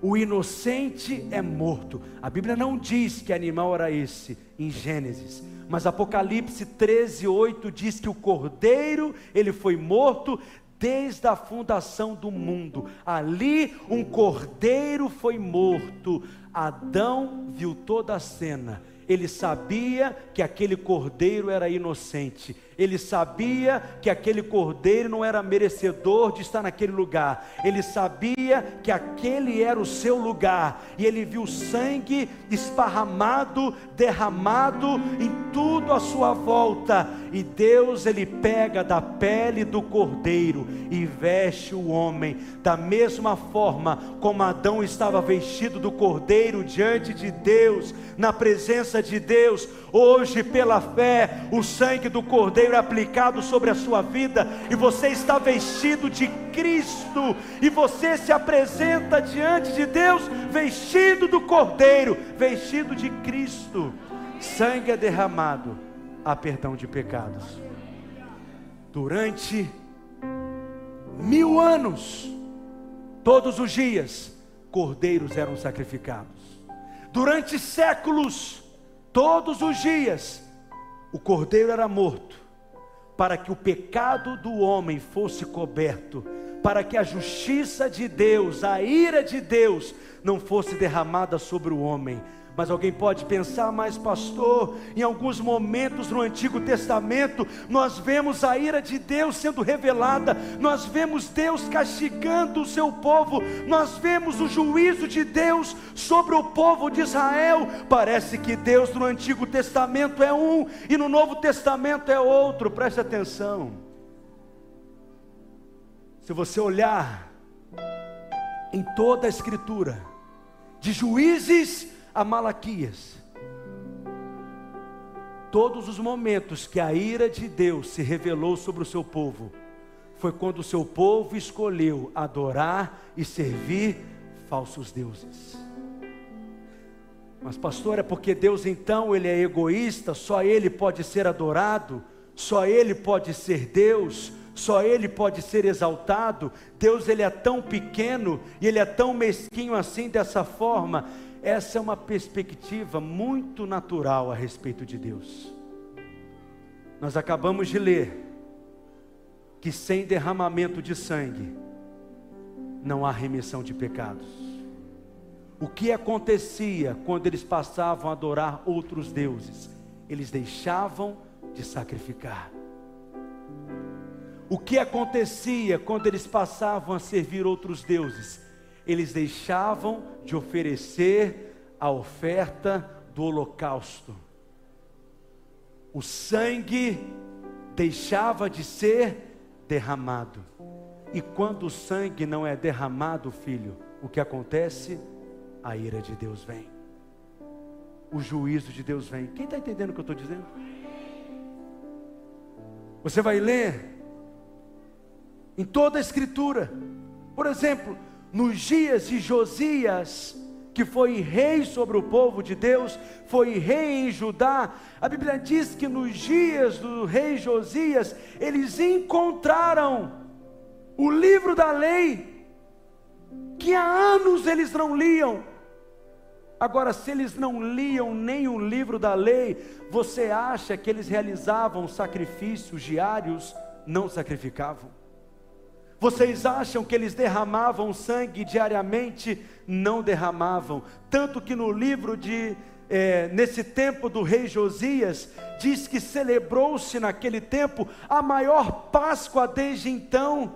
O inocente é morto. A Bíblia não diz que animal era esse em Gênesis, mas Apocalipse 13, 8 diz que o cordeiro, ele foi morto desde a fundação do mundo. Ali um cordeiro foi morto. Adão viu toda a cena. Ele sabia que aquele cordeiro era inocente ele sabia que aquele cordeiro não era merecedor de estar naquele lugar, ele sabia que aquele era o seu lugar, e ele viu sangue esparramado, derramado em tudo à sua volta, e Deus ele pega da pele do cordeiro e veste o homem, da mesma forma como Adão estava vestido do cordeiro diante de Deus, na presença de Deus, hoje pela fé, o sangue do cordeiro é aplicado sobre a sua vida, e você está vestido de Cristo, e você se apresenta diante de Deus vestido do Cordeiro, vestido de Cristo. Sangue é derramado, há perdão de pecados. Durante mil anos, todos os dias, cordeiros eram sacrificados. Durante séculos, todos os dias, o cordeiro era morto para que o pecado do homem fosse coberto, para que a justiça de Deus, a ira de Deus, não fosse derramada sobre o homem. Mas alguém pode pensar, mas pastor, em alguns momentos no Antigo Testamento, nós vemos a ira de Deus sendo revelada, nós vemos Deus castigando o seu povo, nós vemos o juízo de Deus sobre o povo de Israel. Parece que Deus no Antigo Testamento é um e no Novo Testamento é outro, preste atenção. Se você olhar em toda a Escritura, de juízes a Malaquias. Todos os momentos que a ira de Deus se revelou sobre o seu povo, foi quando o seu povo escolheu adorar e servir falsos deuses. Mas pastor, é porque Deus então ele é egoísta, só ele pode ser adorado, só ele pode ser Deus, só ele pode ser exaltado. Deus ele é tão pequeno e ele é tão mesquinho assim dessa forma. Essa é uma perspectiva muito natural a respeito de Deus. Nós acabamos de ler que sem derramamento de sangue não há remissão de pecados. O que acontecia quando eles passavam a adorar outros deuses? Eles deixavam de sacrificar. o que acontecia quando eles passavam a servir outros deuses? Eles deixavam de oferecer a oferta do holocausto. O sangue deixava de ser derramado. E quando o sangue não é derramado, filho, o que acontece? A ira de Deus vem. O juízo de Deus vem. Quem está entendendo o que eu estou dizendo? Você vai ler em toda a Escritura. Por exemplo, nos dias de Josias, que foi rei sobre o povo de Deus, foi rei em Judá. A Bíblia diz que nos dias do rei Josias, eles encontraram o livro da lei, que há anos eles não liam. Agora, se eles não liam nem o livro da lei, você acha que eles realizavam sacrifícios diários? Não sacrificavam. Vocês acham que eles derramavam sangue diariamente? Não derramavam. Tanto que no livro de, é, nesse tempo do rei Josias, diz que celebrou-se naquele tempo a maior Páscoa desde então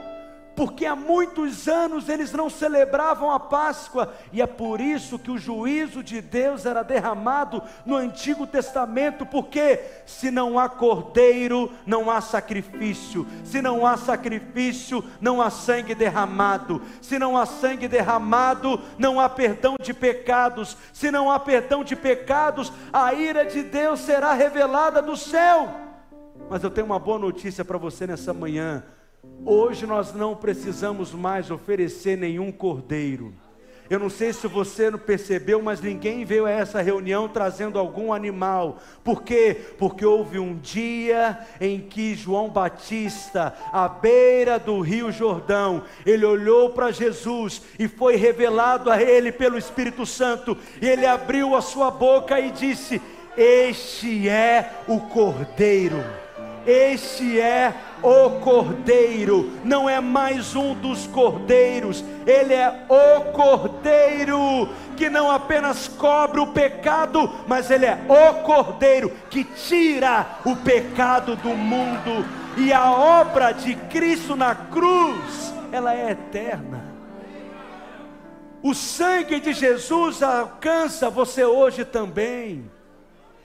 porque há muitos anos eles não celebravam a Páscoa, e é por isso que o juízo de Deus era derramado no Antigo Testamento, porque se não há cordeiro, não há sacrifício, se não há sacrifício, não há sangue derramado, se não há sangue derramado, não há perdão de pecados, se não há perdão de pecados, a ira de Deus será revelada do céu. Mas eu tenho uma boa notícia para você nessa manhã Hoje nós não precisamos mais oferecer nenhum cordeiro. Eu não sei se você não percebeu, mas ninguém veio a essa reunião trazendo algum animal. Por quê? Porque houve um dia em que João Batista, à beira do Rio Jordão, ele olhou para Jesus e foi revelado a ele pelo Espírito Santo. E ele abriu a sua boca e disse: Este é o Cordeiro. Este é o Cordeiro, não é mais um dos cordeiros, ele é o Cordeiro que não apenas cobre o pecado, mas ele é o Cordeiro que tira o pecado do mundo, e a obra de Cristo na cruz, ela é eterna. O sangue de Jesus alcança você hoje também.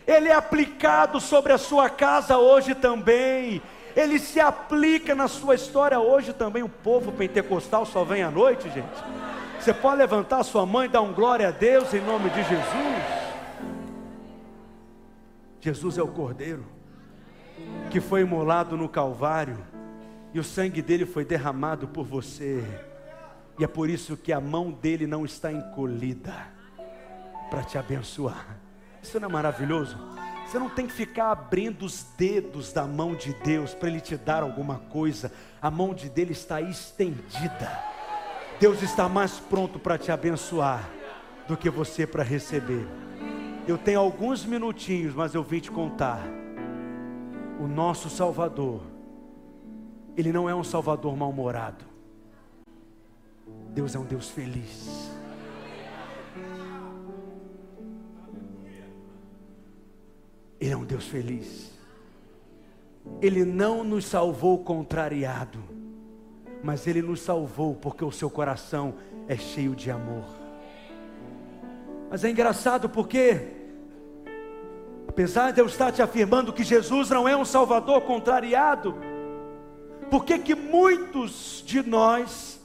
Ele é aplicado sobre a sua casa hoje também ele se aplica na sua história hoje também. O povo pentecostal só vem à noite, gente. Você pode levantar sua mãe e dar um glória a Deus em nome de Jesus. Jesus é o Cordeiro que foi imolado no Calvário e o sangue dele foi derramado por você. E é por isso que a mão dele não está encolhida para te abençoar. Isso não é maravilhoso? Você não tem que ficar abrindo os dedos da mão de Deus para Ele te dar alguma coisa. A mão de Dele está estendida. Deus está mais pronto para te abençoar do que você para receber. Eu tenho alguns minutinhos, mas eu vim te contar. O nosso Salvador, Ele não é um Salvador mal-humorado. Deus é um Deus feliz. Ele é um Deus feliz. Ele não nos salvou contrariado, mas Ele nos salvou porque o seu coração é cheio de amor. Mas é engraçado porque, apesar de eu estar te afirmando que Jesus não é um Salvador contrariado, por que que muitos de nós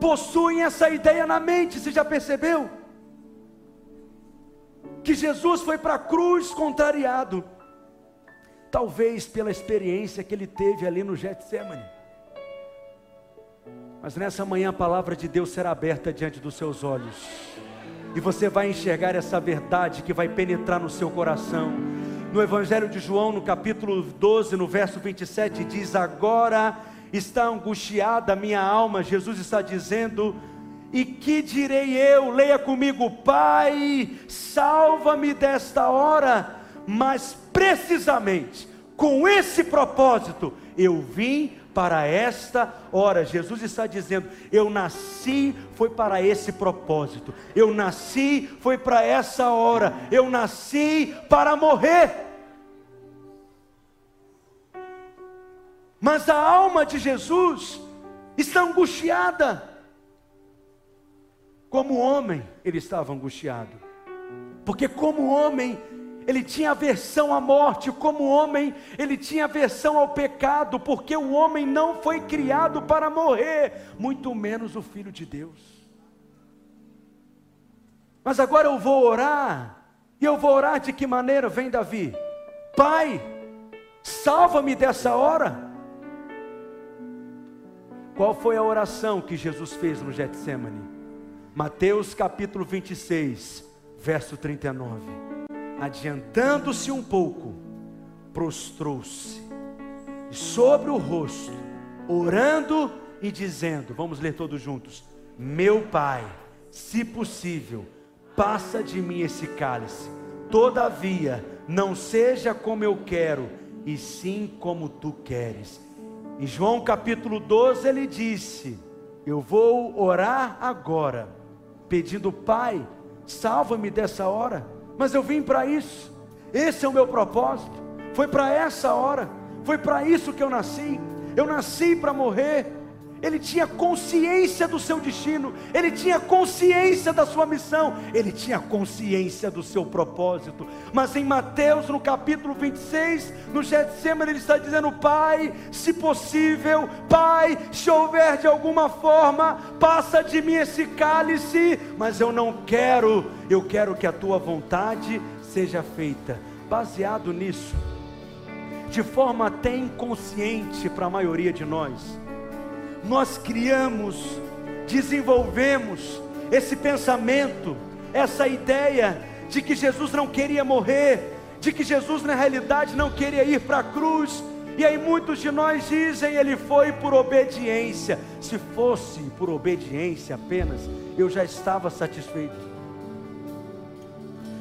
possuem essa ideia na mente? Você já percebeu? Que Jesus foi para a cruz contrariado, talvez pela experiência que ele teve ali no Getsemane. Mas nessa manhã a palavra de Deus será aberta diante dos seus olhos. E você vai enxergar essa verdade que vai penetrar no seu coração. No Evangelho de João, no capítulo 12, no verso 27, diz: Agora está angustiada a minha alma. Jesus está dizendo: e que direi eu? Leia comigo, Pai, salva-me desta hora, mas precisamente com esse propósito eu vim para esta hora. Jesus está dizendo: Eu nasci foi para esse propósito. Eu nasci foi para essa hora. Eu nasci para morrer. Mas a alma de Jesus está angustiada. Como homem, ele estava angustiado. Porque, como homem, ele tinha aversão à morte, como homem, ele tinha aversão ao pecado, porque o homem não foi criado para morrer, muito menos o Filho de Deus. Mas agora eu vou orar, e eu vou orar de que maneira? Vem Davi, Pai, salva-me dessa hora. Qual foi a oração que Jesus fez no Getsemane? Mateus capítulo 26, verso 39 adiantando-se um pouco, prostrou-se, sobre o rosto, orando e dizendo: Vamos ler todos juntos: Meu Pai, se possível, passa de mim esse cálice, todavia, não seja como eu quero, e sim como tu queres. Em João capítulo 12, ele disse: Eu vou orar agora, pedindo, Pai, salva-me dessa hora mas eu vim para isso. Esse é o meu propósito. Foi para essa hora. Foi para isso que eu nasci. Eu nasci para morrer. Ele tinha consciência do seu destino, ele tinha consciência da sua missão, ele tinha consciência do seu propósito. Mas em Mateus, no capítulo 26, no Getsemane, ele está dizendo: Pai, se possível, Pai, se houver de alguma forma, passa de mim esse cálice, mas eu não quero, eu quero que a tua vontade seja feita. Baseado nisso, de forma até inconsciente para a maioria de nós, nós criamos, desenvolvemos esse pensamento, essa ideia de que Jesus não queria morrer, de que Jesus na realidade não queria ir para a cruz. E aí muitos de nós dizem ele foi por obediência. Se fosse por obediência apenas, eu já estava satisfeito.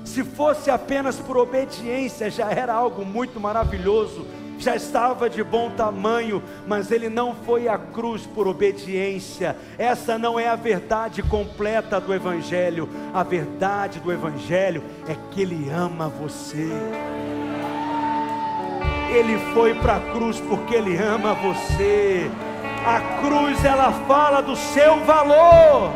Se fosse apenas por obediência, já era algo muito maravilhoso já estava de bom tamanho, mas ele não foi à cruz por obediência. Essa não é a verdade completa do Evangelho. A verdade do Evangelho é que ele ama você. Ele foi para a cruz porque ele ama você. A cruz ela fala do seu valor.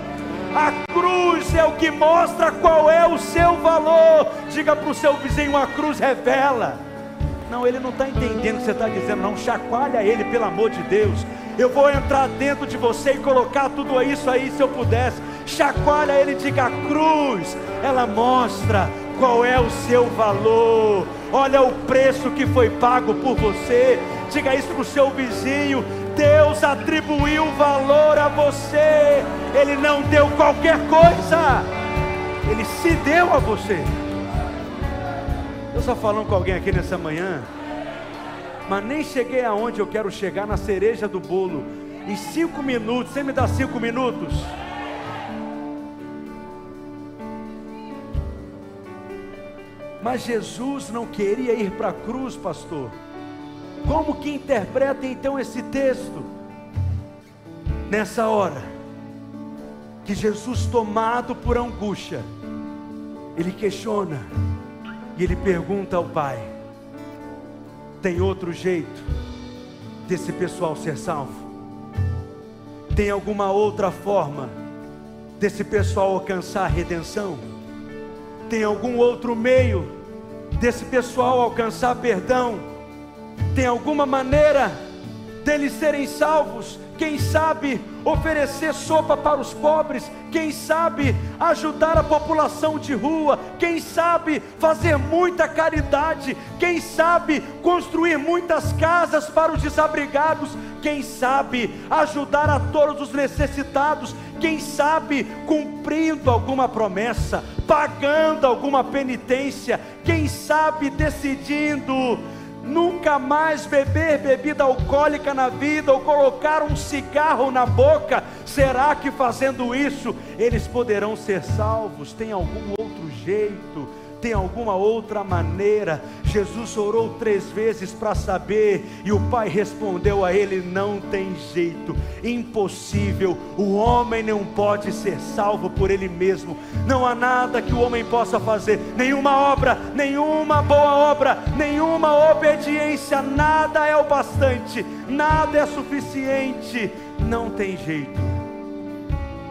A cruz é o que mostra qual é o seu valor. Diga para o seu vizinho: a cruz revela. Não, ele não está entendendo o que você está dizendo, não. Chacoalha ele, pelo amor de Deus. Eu vou entrar dentro de você e colocar tudo isso aí, se eu pudesse. Chacoalha ele, diga a cruz. Ela mostra qual é o seu valor. Olha o preço que foi pago por você. Diga isso para o seu vizinho. Deus atribuiu valor a você. Ele não deu qualquer coisa. Ele se deu a você. Eu só falando com alguém aqui nessa manhã, mas nem cheguei aonde eu quero chegar na cereja do bolo. Em cinco minutos, você me dá cinco minutos? Mas Jesus não queria ir para a cruz, pastor. Como que interpreta então esse texto? Nessa hora, que Jesus, tomado por angústia, ele questiona: e ele pergunta ao pai: tem outro jeito desse pessoal ser salvo? Tem alguma outra forma desse pessoal alcançar a redenção? Tem algum outro meio desse pessoal alcançar perdão? Tem alguma maneira deles serem salvos? Quem sabe oferecer sopa para os pobres, quem sabe ajudar a população de rua, quem sabe fazer muita caridade, quem sabe construir muitas casas para os desabrigados, quem sabe ajudar a todos os necessitados, quem sabe cumprindo alguma promessa, pagando alguma penitência, quem sabe decidindo nunca mais beber bebida alcoólica na vida ou colocar um cigarro na boca, será que fazendo isso eles poderão ser salvos? Tem algum outro jeito? Tem alguma outra maneira? Jesus orou três vezes para saber, e o Pai respondeu a ele: Não tem jeito, impossível. O homem não pode ser salvo por ele mesmo. Não há nada que o homem possa fazer, nenhuma obra, nenhuma boa obra, nenhuma obediência, nada é o bastante, nada é suficiente. Não tem jeito,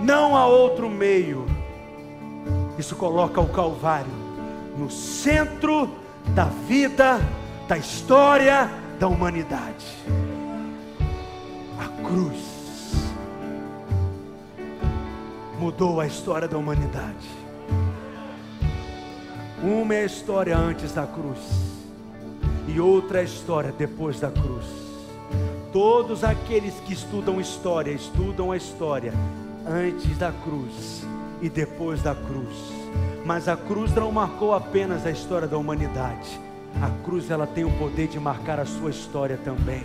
não há outro meio. Isso coloca o Calvário no centro da vida, da história da humanidade. A cruz mudou a história da humanidade. Uma é a história antes da cruz, e outra é a história depois da cruz. Todos aqueles que estudam história, estudam a história antes da cruz e depois da cruz mas a cruz não marcou apenas a história da humanidade. A cruz ela tem o poder de marcar a sua história também.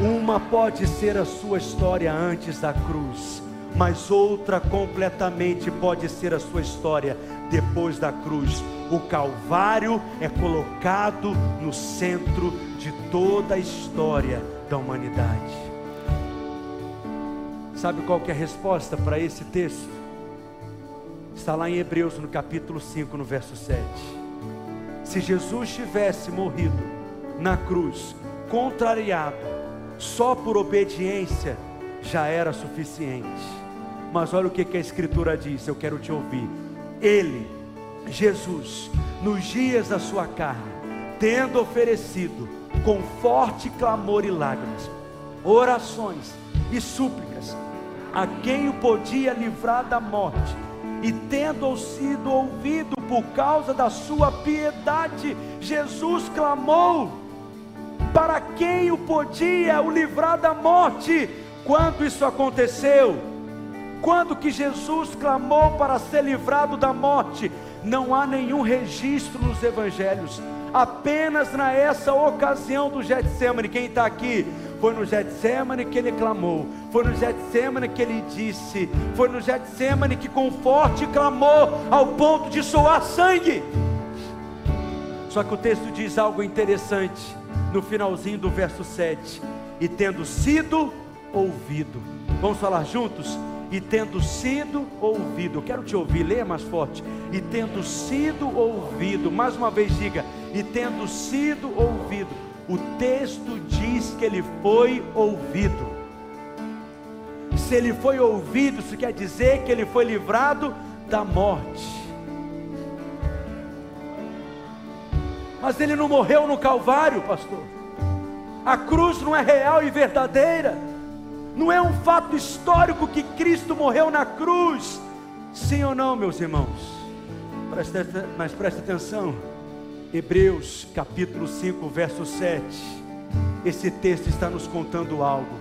Uma pode ser a sua história antes da cruz, mas outra completamente pode ser a sua história depois da cruz. O Calvário é colocado no centro de toda a história da humanidade. Sabe qual é a resposta para esse texto? Está lá em Hebreus, no capítulo 5, no verso 7. Se Jesus tivesse morrido na cruz, contrariado, só por obediência, já era suficiente. Mas olha o que, que a Escritura diz, eu quero te ouvir. Ele, Jesus, nos dias da sua carne, tendo oferecido com forte clamor e lágrimas, orações e súplicas, a quem o podia livrar da morte, e tendo sido ouvido por causa da sua piedade, Jesus clamou: para quem o podia o livrar da morte? Quando isso aconteceu? Quando que Jesus clamou para ser livrado da morte? Não há nenhum registro nos evangelhos. Apenas nessa ocasião do Getsemane, quem está aqui? Foi no Getsemane que ele clamou. Foi no Getsemane que ele disse. Foi no Getsemane que com forte clamou ao ponto de soar sangue. Só que o texto diz algo interessante no finalzinho do verso 7. E tendo sido ouvido. Vamos falar juntos? E tendo sido ouvido, eu quero te ouvir, leia mais forte. E tendo sido ouvido, mais uma vez diga, e tendo sido ouvido o texto diz que ele foi ouvido. Se ele foi ouvido, isso quer dizer que ele foi livrado da morte. Mas ele não morreu no Calvário, pastor. A cruz não é real e verdadeira. Não é um fato histórico que Cristo morreu na cruz. Sim ou não, meus irmãos? Preste, mas preste atenção. Hebreus capítulo 5, verso 7. Esse texto está nos contando algo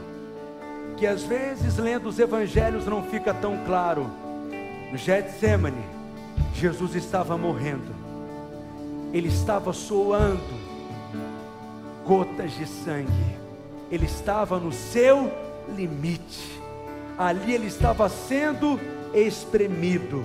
que às vezes lendo os evangelhos não fica tão claro. No Getsemane, Jesus estava morrendo. Ele estava soando gotas de sangue. Ele estava no seu limite. Ali ele estava sendo espremido.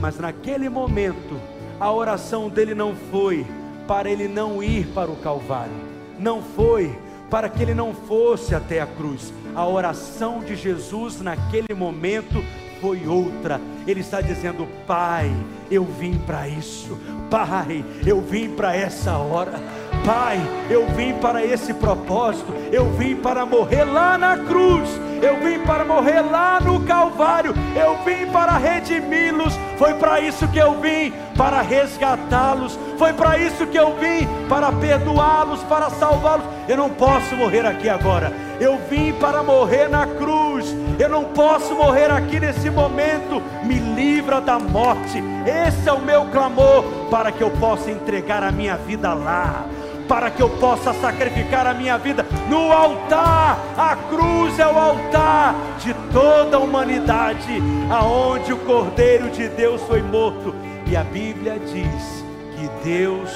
Mas naquele momento, a oração dele não foi: para ele não ir para o Calvário, não foi para que ele não fosse até a cruz. A oração de Jesus naquele momento foi outra. Ele está dizendo: Pai, eu vim para isso. Pai, eu vim para essa hora. Pai, eu vim para esse propósito. Eu vim para morrer lá na cruz. Eu vim para morrer lá no Calvário. Eu vim para redimi-los. Foi para isso que eu vim para resgatá-los. Foi para isso que eu vim para perdoá-los, para salvá-los. Eu não posso morrer aqui agora. Eu vim para morrer na cruz. Eu não posso morrer aqui nesse momento. Me livra da morte. Esse é o meu clamor para que eu possa entregar a minha vida lá para que eu possa sacrificar a minha vida no altar. A cruz é o altar de toda a humanidade, aonde o Cordeiro de Deus foi morto. E a Bíblia diz que Deus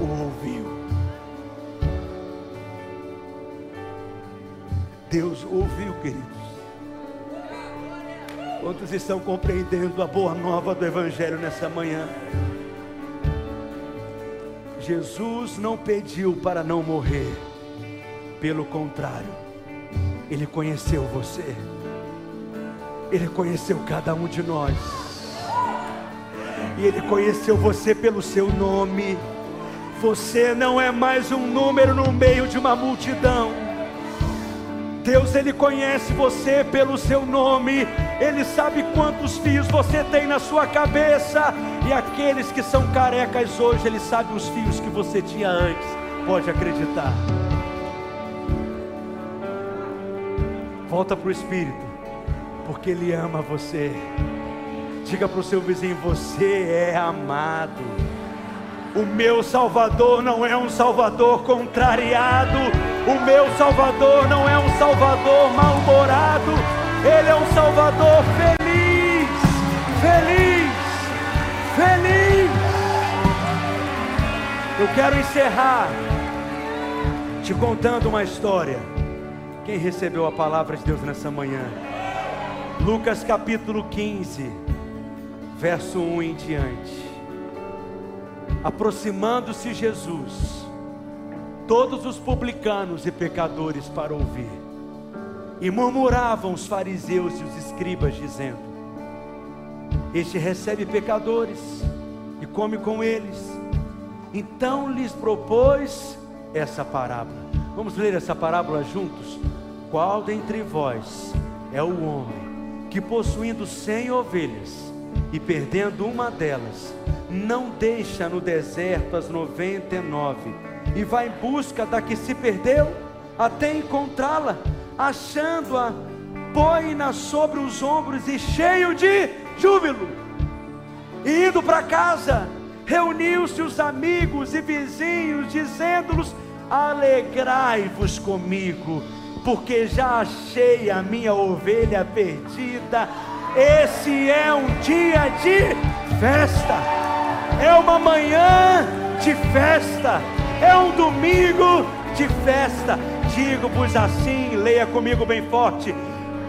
o ouviu. Deus ouviu, queridos. Quantos estão compreendendo a boa nova do Evangelho nessa manhã? Jesus não pediu para não morrer, pelo contrário, Ele conheceu você, Ele conheceu cada um de nós, e Ele conheceu você pelo seu nome. Você não é mais um número no meio de uma multidão. Deus, Ele conhece você pelo seu nome, Ele sabe quantos fios você tem na sua cabeça, e aqueles que são carecas hoje, Ele sabe os fios que você tinha antes, pode acreditar. Volta para o Espírito, porque Ele ama você. Diga para o seu vizinho: Você é amado. O meu Salvador não é um Salvador contrariado. O meu Salvador não é um Salvador mal-humorado. Ele é um Salvador feliz, feliz, feliz. Eu quero encerrar te contando uma história. Quem recebeu a palavra de Deus nessa manhã? Lucas capítulo 15, verso 1 em diante. Aproximando-se Jesus, todos os publicanos e pecadores para ouvir, e murmuravam os fariseus e os escribas, dizendo: Este recebe pecadores e come com eles. Então lhes propôs essa parábola. Vamos ler essa parábola juntos? Qual dentre vós é o homem que, possuindo cem ovelhas e perdendo uma delas, não deixa no deserto as noventa e nove e vai em busca da que se perdeu até encontrá-la, achando-a, põe-na sobre os ombros e cheio de júbilo. E indo para casa, reuniu-se os amigos e vizinhos, dizendo-lhes: Alegrai-vos comigo, porque já achei a minha ovelha perdida. Esse é um dia de festa é uma manhã de festa, é um domingo de festa. Digo-vos assim, leia comigo bem forte: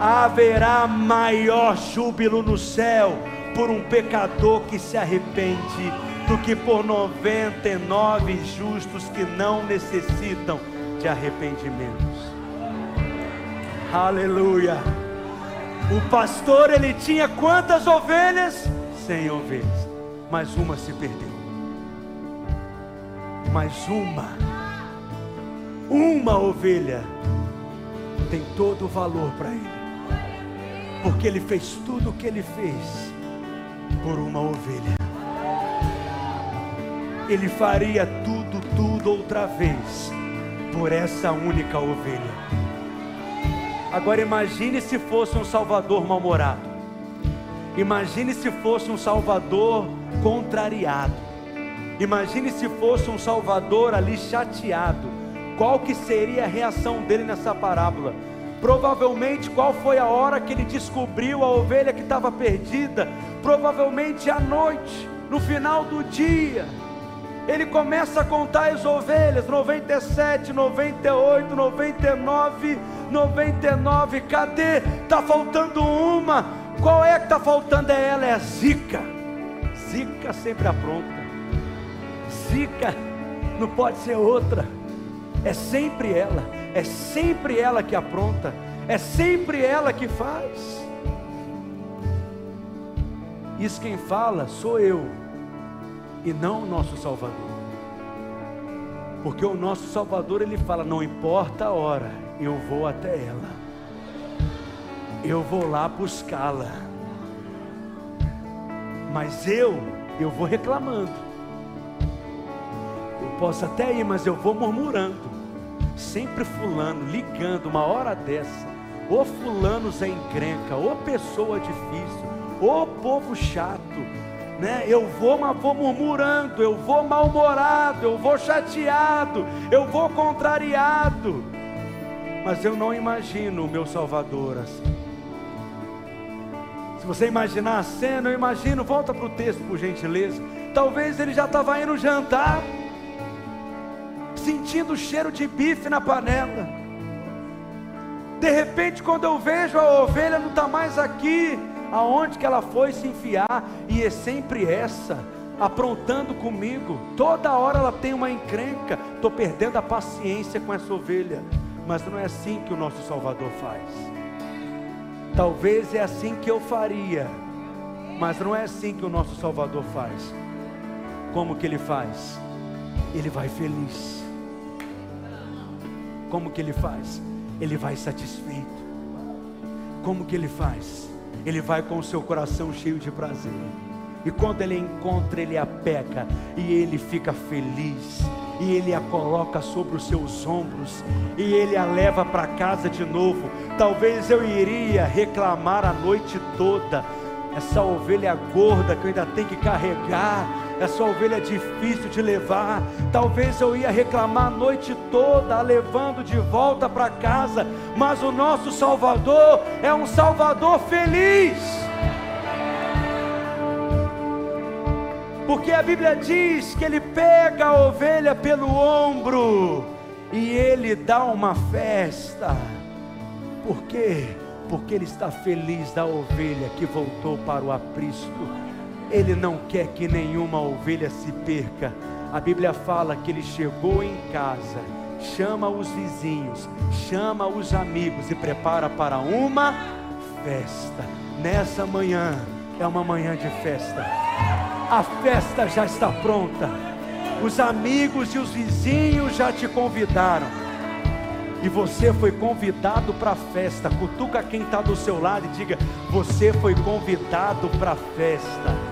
haverá maior júbilo no céu por um pecador que se arrepende do que por 99 justos que não necessitam de arrependimentos. Aleluia. O pastor ele tinha quantas ovelhas? Cem ovelhas mas uma se perdeu. Mas uma, uma ovelha tem todo o valor para ele, porque ele fez tudo o que ele fez por uma ovelha. Ele faria tudo, tudo outra vez por essa única ovelha. Agora imagine se fosse um Salvador mal-humorado. Imagine se fosse um Salvador contrariado. Imagine se fosse um Salvador ali chateado. Qual que seria a reação dele nessa parábola? Provavelmente qual foi a hora que ele descobriu a ovelha que estava perdida? Provavelmente à noite, no final do dia. Ele começa a contar as ovelhas, 97, 98, 99, 99, cadê? Está faltando uma. Qual é que está faltando? É ela, é a zica. Zica sempre apronta. Zica não pode ser outra. É sempre ela. É sempre ela que apronta. É sempre ela que faz. Isso quem fala sou eu e não o nosso Salvador. Porque o nosso Salvador ele fala: não importa a hora, eu vou até ela. Eu vou lá buscá-la. Mas eu, eu vou reclamando. Eu posso até ir, mas eu vou murmurando. Sempre fulano, ligando uma hora dessa. Ô fulano Zé encrenca, ô pessoa difícil, ô povo chato. Né? Eu vou, mas vou murmurando, eu vou mal-humorado, eu vou chateado, eu vou contrariado. Mas eu não imagino o meu Salvador assim você imaginar a cena, eu imagino, volta para o texto por gentileza. Talvez ele já estava indo jantar, sentindo o cheiro de bife na panela. De repente, quando eu vejo a ovelha não está mais aqui, aonde que ela foi se enfiar, e é sempre essa, aprontando comigo. Toda hora ela tem uma encrenca. Estou perdendo a paciência com essa ovelha. Mas não é assim que o nosso Salvador faz. Talvez é assim que eu faria, mas não é assim que o nosso Salvador faz. Como que ele faz? Ele vai feliz. Como que ele faz? Ele vai satisfeito. Como que ele faz? Ele vai com o seu coração cheio de prazer. E quando ele encontra, ele a pega e ele fica feliz. E ele a coloca sobre os seus ombros e ele a leva para casa de novo. Talvez eu iria reclamar a noite toda. Essa ovelha gorda que eu ainda tenho que carregar, essa ovelha difícil de levar. Talvez eu ia reclamar a noite toda, levando de volta para casa, mas o nosso Salvador é um Salvador feliz. Porque a Bíblia diz que ele pega a ovelha pelo ombro e ele dá uma festa. Por quê? Porque ele está feliz da ovelha que voltou para o aprisco. Ele não quer que nenhuma ovelha se perca. A Bíblia fala que ele chegou em casa, chama os vizinhos, chama os amigos e prepara para uma festa. Nessa manhã é uma manhã de festa a festa já está pronta. Os amigos e os vizinhos já te convidaram. E você foi convidado para a festa. Cutuca quem está do seu lado e diga: Você foi convidado para a festa.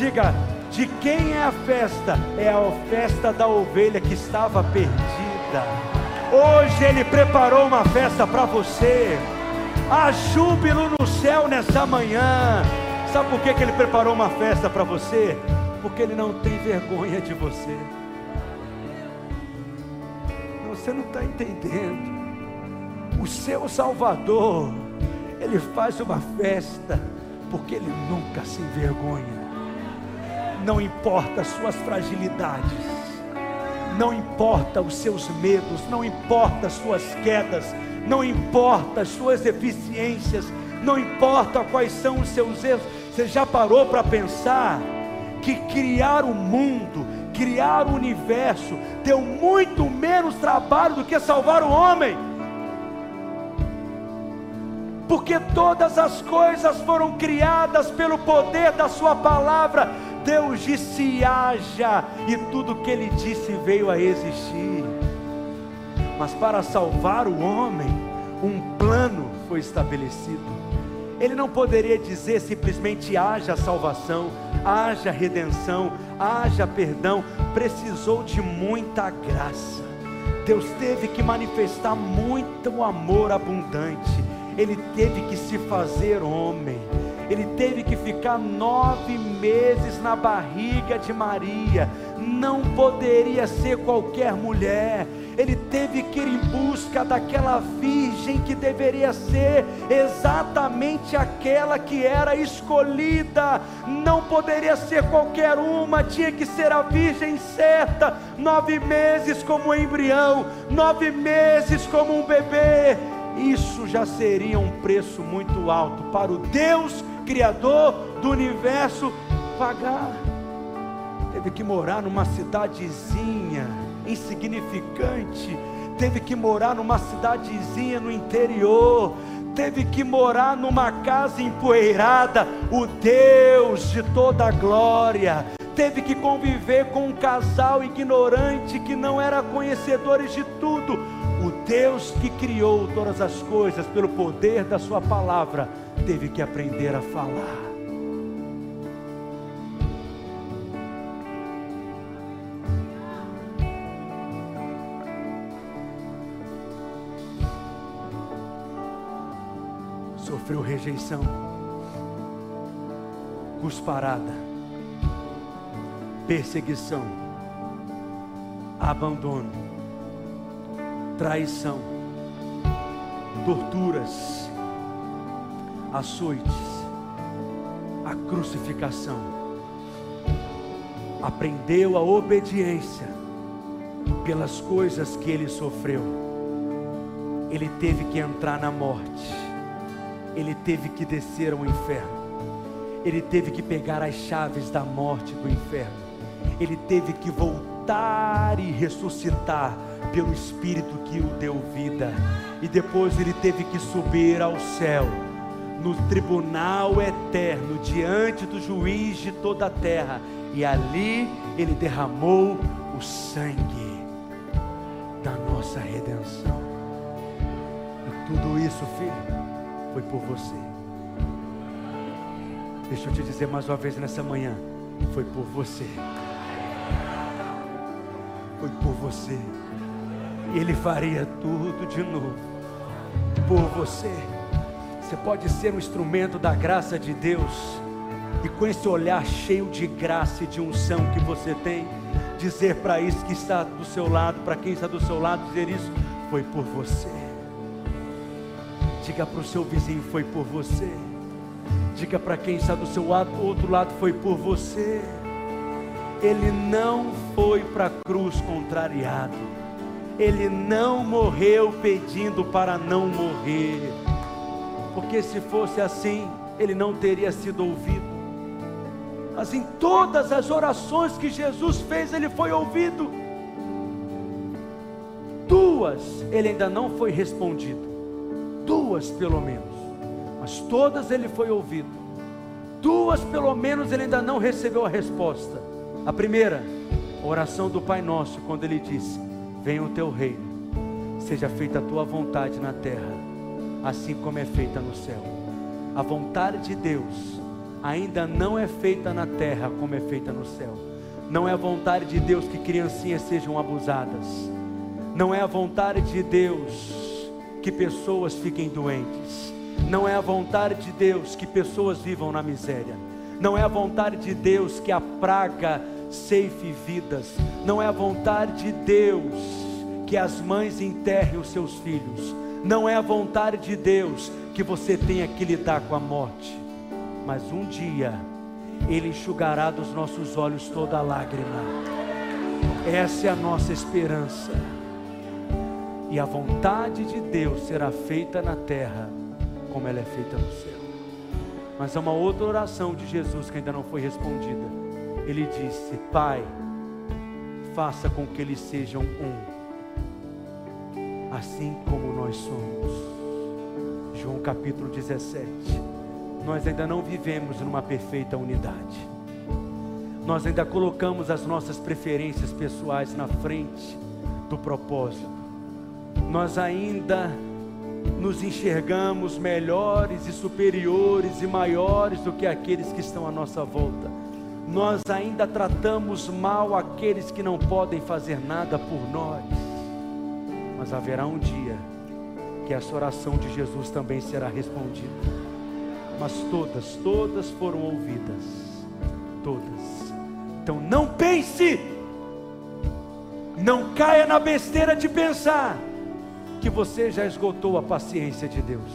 Diga: De quem é a festa? É a festa da ovelha que estava perdida. Hoje Ele preparou uma festa para você. Há júbilo no céu nessa manhã. Sabe por que, que ele preparou uma festa para você? Porque ele não tem vergonha de você. Você não está entendendo. O seu Salvador, ele faz uma festa, porque ele nunca se envergonha. Não importa as suas fragilidades, não importa os seus medos, não importa as suas quedas, não importa as suas deficiências, não importa quais são os seus erros, você já parou para pensar que criar o mundo, criar o universo, deu muito menos trabalho do que salvar o homem? Porque todas as coisas foram criadas pelo poder da Sua palavra. Deus disse: haja, e tudo que Ele disse veio a existir. Mas para salvar o homem, um plano foi estabelecido. Ele não poderia dizer simplesmente haja salvação, haja redenção, haja perdão. Precisou de muita graça. Deus teve que manifestar muito amor abundante. Ele teve que se fazer homem. Ele teve que ficar nove meses na barriga de Maria. Não poderia ser qualquer mulher ele teve que ir em busca daquela virgem que deveria ser exatamente aquela que era escolhida, não poderia ser qualquer uma, tinha que ser a virgem certa. Nove meses como um embrião, nove meses como um bebê, isso já seria um preço muito alto para o Deus Criador do universo pagar. Teve que morar numa cidadezinha insignificante, teve que morar numa cidadezinha no interior, teve que morar numa casa empoeirada, o Deus de toda a glória, teve que conviver com um casal ignorante que não era conhecedores de tudo. O Deus que criou todas as coisas pelo poder da Sua palavra, teve que aprender a falar. sofreu rejeição, cusparada, perseguição, abandono, traição, torturas, açoites, a crucificação. Aprendeu a obediência pelas coisas que ele sofreu. Ele teve que entrar na morte ele teve que descer ao inferno. Ele teve que pegar as chaves da morte do inferno. ele teve que voltar e ressuscitar pelo Espírito que o deu vida. E depois ele teve que subir ao céu, no tribunal eterno, diante do juiz de toda a terra. E ali ele derramou o sangue da nossa redenção. E tudo isso, filho, foi por você. Deixa eu te dizer mais uma vez nessa manhã: foi por você. Foi por você. Ele faria tudo de novo por você. Você pode ser um instrumento da graça de Deus e com esse olhar cheio de graça e de unção que você tem, dizer para isso que está do seu lado, para quem está do seu lado, dizer isso foi por você. Diga para o seu vizinho foi por você. Diga para quem está do seu lado, outro lado foi por você. Ele não foi para a cruz contrariado ele não morreu pedindo para não morrer, porque se fosse assim, ele não teria sido ouvido. Mas em todas as orações que Jesus fez, ele foi ouvido. Duas ele ainda não foi respondido, duas pelo menos, mas todas ele foi ouvido. Duas pelo menos ele ainda não recebeu a resposta. A primeira, a oração do Pai Nosso, quando ele disse: Venha o teu reino, seja feita a tua vontade na terra, assim como é feita no céu. A vontade de Deus ainda não é feita na terra como é feita no céu. Não é a vontade de Deus que criancinhas sejam abusadas. Não é a vontade de Deus que pessoas fiquem doentes. Não é a vontade de Deus que pessoas vivam na miséria. Não é a vontade de Deus que a praga ceife vidas. Não é a vontade de Deus que as mães enterrem os seus filhos. Não é a vontade de Deus que você tenha que lidar com a morte. Mas um dia Ele enxugará dos nossos olhos toda lágrima. Essa é a nossa esperança. E a vontade de Deus será feita na terra como ela é feita no céu. Mas há uma outra oração de Jesus que ainda não foi respondida ele disse: Pai, faça com que eles sejam um, assim como nós somos. João capítulo 17. Nós ainda não vivemos numa perfeita unidade. Nós ainda colocamos as nossas preferências pessoais na frente do propósito. Nós ainda nos enxergamos melhores e superiores e maiores do que aqueles que estão à nossa volta nós ainda tratamos mal aqueles que não podem fazer nada por nós. Mas haverá um dia que essa oração de Jesus também será respondida. Mas todas, todas foram ouvidas. Todas. Então não pense, não caia na besteira de pensar que você já esgotou a paciência de Deus.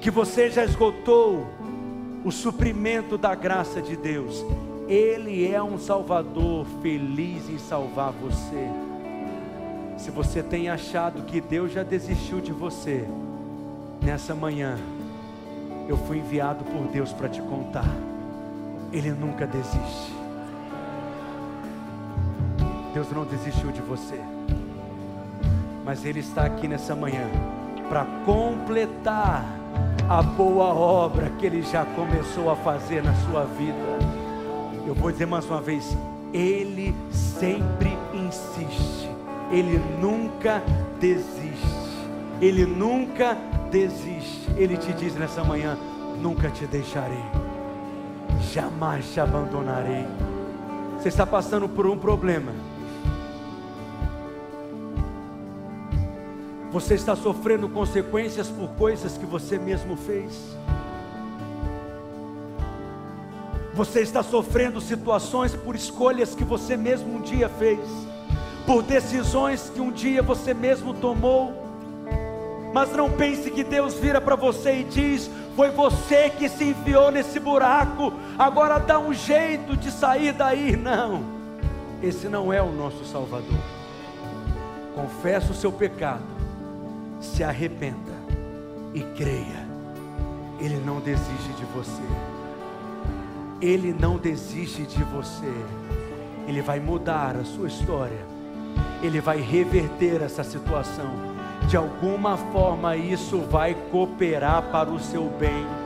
Que você já esgotou o suprimento da graça de Deus. Ele é um Salvador feliz em salvar você. Se você tem achado que Deus já desistiu de você, nessa manhã, eu fui enviado por Deus para te contar. Ele nunca desiste. Deus não desistiu de você. Mas Ele está aqui nessa manhã para completar a boa obra que Ele já começou a fazer na sua vida. Eu vou dizer mais uma vez: Ele sempre insiste, Ele nunca desiste, Ele nunca desiste. Ele te diz nessa manhã: Nunca te deixarei, jamais te abandonarei. Você está passando por um problema Você está sofrendo consequências por coisas que você mesmo fez. Você está sofrendo situações por escolhas que você mesmo um dia fez, por decisões que um dia você mesmo tomou. Mas não pense que Deus vira para você e diz: Foi você que se enfiou nesse buraco, agora dá um jeito de sair daí. Não, esse não é o nosso Salvador. Confessa o seu pecado se arrependa e creia, Ele não desiste de você. Ele não desiste de você. Ele vai mudar a sua história. Ele vai reverter essa situação. De alguma forma isso vai cooperar para o seu bem.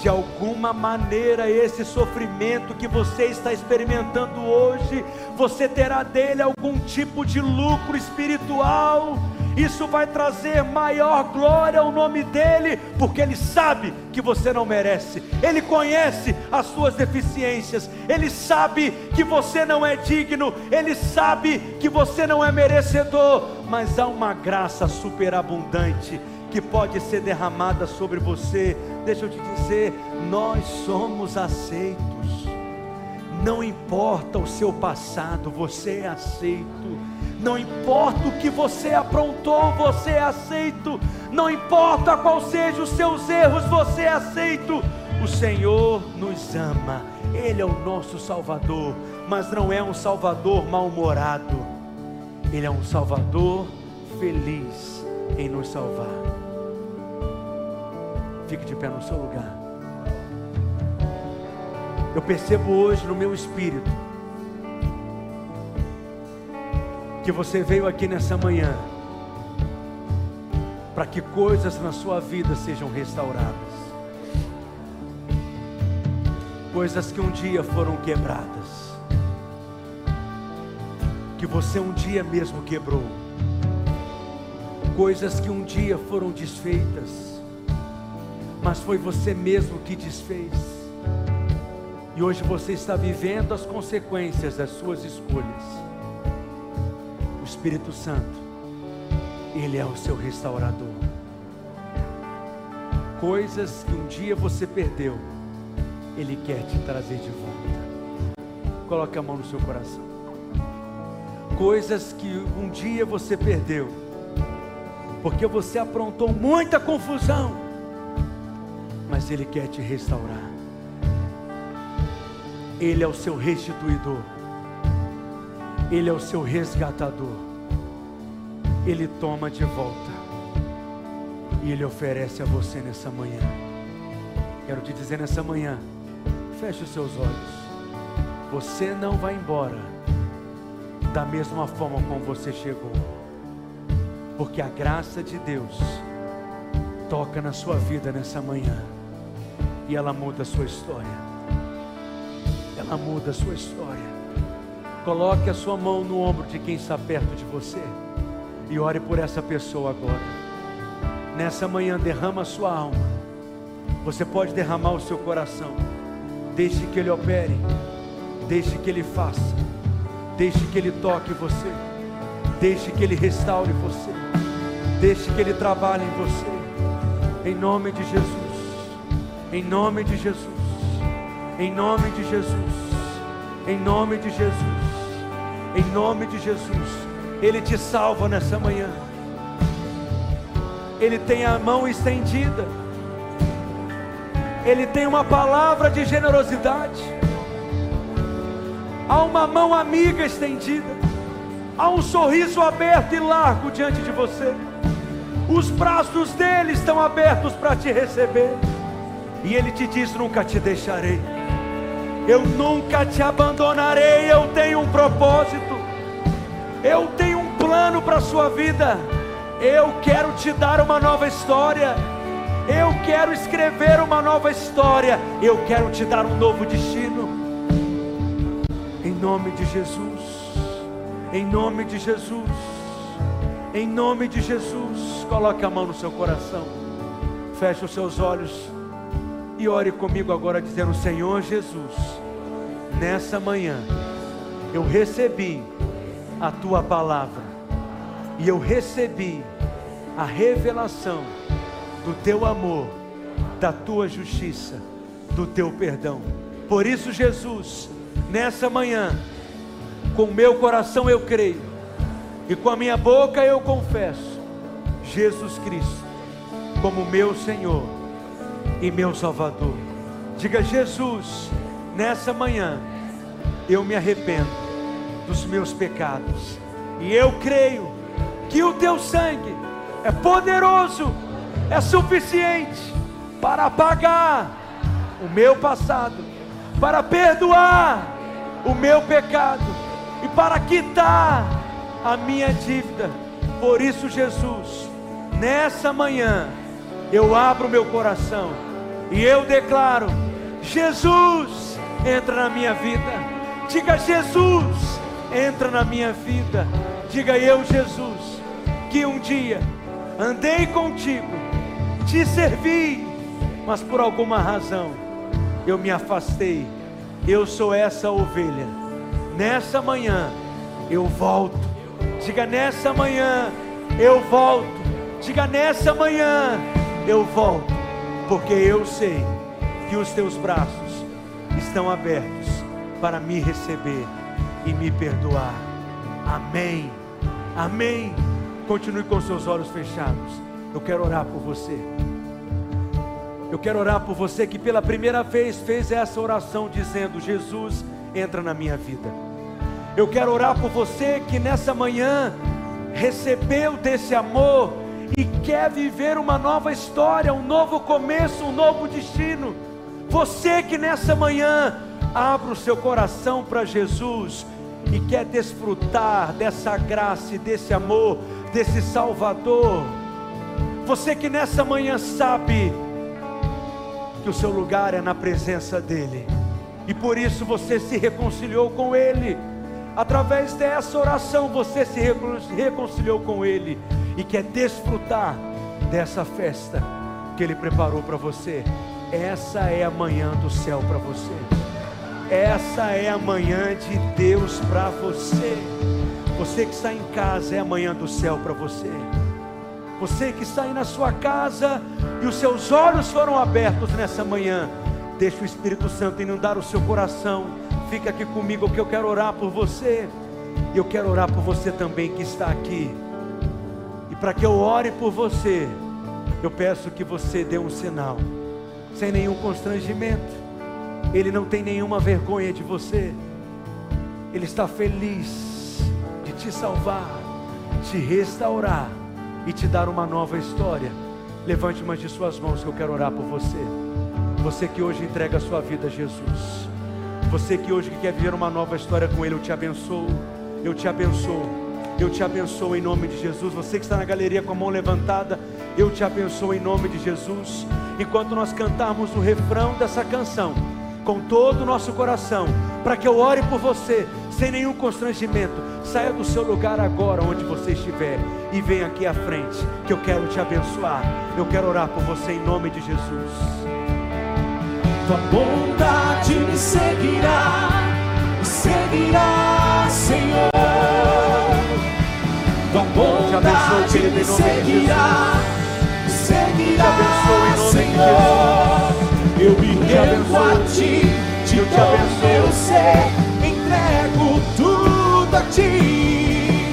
De alguma maneira esse sofrimento que você está experimentando hoje, você terá dele algum tipo de lucro espiritual. Isso vai trazer maior glória ao nome dEle, porque Ele sabe que você não merece, Ele conhece as suas deficiências, Ele sabe que você não é digno, Ele sabe que você não é merecedor, mas há uma graça superabundante que pode ser derramada sobre você. Deixa eu te dizer, nós somos aceitos. Não importa o seu passado, você é aceito. Não importa o que você aprontou, você é aceito. Não importa qual sejam os seus erros, você é aceito. O Senhor nos ama. Ele é o nosso Salvador, mas não é um Salvador mal-humorado. Ele é um Salvador feliz em nos salvar. Fique de pé no seu lugar. Eu percebo hoje no meu espírito que você veio aqui nessa manhã para que coisas na sua vida sejam restauradas. Coisas que um dia foram quebradas. Que você um dia mesmo quebrou. Coisas que um dia foram desfeitas. Mas foi você mesmo que desfez. E hoje você está vivendo as consequências das suas escolhas. Espírito Santo, Ele é o seu restaurador. Coisas que um dia você perdeu, Ele quer te trazer de volta. Coloque a mão no seu coração. Coisas que um dia você perdeu, porque você aprontou muita confusão, mas Ele quer te restaurar. Ele é o seu restituidor. Ele é o seu resgatador. Ele toma de volta e Ele oferece a você nessa manhã. Quero te dizer nessa manhã, feche os seus olhos. Você não vai embora da mesma forma como você chegou, porque a graça de Deus toca na sua vida nessa manhã e ela muda a sua história. Ela muda a sua história. Coloque a sua mão no ombro de quem está perto de você e ore por essa pessoa agora. Nessa manhã, derrama a sua alma. Você pode derramar o seu coração. Deixe que Ele opere. Deixe que Ele faça. Deixe que Ele toque você. Deixe que Ele restaure você. Deixe que Ele trabalhe em você. Em nome de Jesus. Em nome de Jesus. Em nome de Jesus. Em nome de Jesus. Em nome de Jesus. Ele te salva nessa manhã. Ele tem a mão estendida. Ele tem uma palavra de generosidade. Há uma mão amiga estendida. Há um sorriso aberto e largo diante de você. Os braços dele estão abertos para te receber. E ele te diz: Nunca te deixarei. Eu nunca te abandonarei. Eu tenho um propósito. Eu tenho um plano para a sua vida. Eu quero te dar uma nova história. Eu quero escrever uma nova história. Eu quero te dar um novo destino. Em nome de Jesus. Em nome de Jesus. Em nome de Jesus. Coloque a mão no seu coração. Feche os seus olhos. E ore comigo agora, dizendo: Senhor Jesus, nessa manhã eu recebi a tua palavra e eu recebi a revelação do teu amor, da tua justiça, do teu perdão. Por isso, Jesus, nessa manhã, com meu coração eu creio e com a minha boca eu confesso Jesus Cristo como meu Senhor e meu Salvador. Diga, Jesus, nessa manhã eu me arrependo dos meus pecados. E eu creio que o teu sangue é poderoso, é suficiente para apagar o meu passado, para perdoar o meu pecado e para quitar a minha dívida. Por isso, Jesus, nessa manhã, eu abro meu coração e eu declaro: Jesus, entra na minha vida. Diga, Jesus, entra na minha vida. Diga eu, Jesus, que um dia andei contigo, te servi, mas por alguma razão eu me afastei. Eu sou essa ovelha. Nessa manhã eu volto. Diga nessa manhã eu volto. Diga nessa manhã eu volto, porque eu sei que os teus braços estão abertos para me receber e me perdoar. Amém. Amém. Continue com seus olhos fechados. Eu quero orar por você. Eu quero orar por você que pela primeira vez fez essa oração dizendo: Jesus, entra na minha vida. Eu quero orar por você que nessa manhã recebeu desse amor e quer viver uma nova história, um novo começo, um novo destino. Você que nessa manhã abre o seu coração para Jesus e quer desfrutar dessa graça desse amor, desse Salvador. Você que nessa manhã sabe que o seu lugar é na presença dEle, e por isso você se reconciliou com Ele. Através dessa oração você se reconciliou com Ele e quer desfrutar dessa festa que Ele preparou para você. Essa é a manhã do céu para você. Essa é a manhã de Deus para você. Você que está em casa, é a manhã do céu para você. Você que está aí na sua casa e os seus olhos foram abertos nessa manhã, deixa o Espírito Santo inundar o seu coração. Fica aqui comigo que eu quero orar por você. E eu quero orar por você também que está aqui. Para que eu ore por você, eu peço que você dê um sinal, sem nenhum constrangimento. Ele não tem nenhuma vergonha de você. Ele está feliz de te salvar, te restaurar e te dar uma nova história. Levante uma de suas mãos que eu quero orar por você. Você que hoje entrega a sua vida a Jesus. Você que hoje quer viver uma nova história com Ele, eu te abençoo. Eu te abençoo. Eu te abençoo em nome de Jesus. Você que está na galeria com a mão levantada, eu te abençoo em nome de Jesus. Enquanto nós cantarmos o refrão dessa canção, com todo o nosso coração, para que eu ore por você, sem nenhum constrangimento. Saia do seu lugar agora, onde você estiver, e venha aqui à frente, que eu quero te abençoar. Eu quero orar por você em nome de Jesus. Tua bondade me seguirá, me seguirá, Senhor. Tua bondade me seguirá, me seguirá, Senhor. Eu me rendo a ti, de todo meu ser, entrego tudo a ti.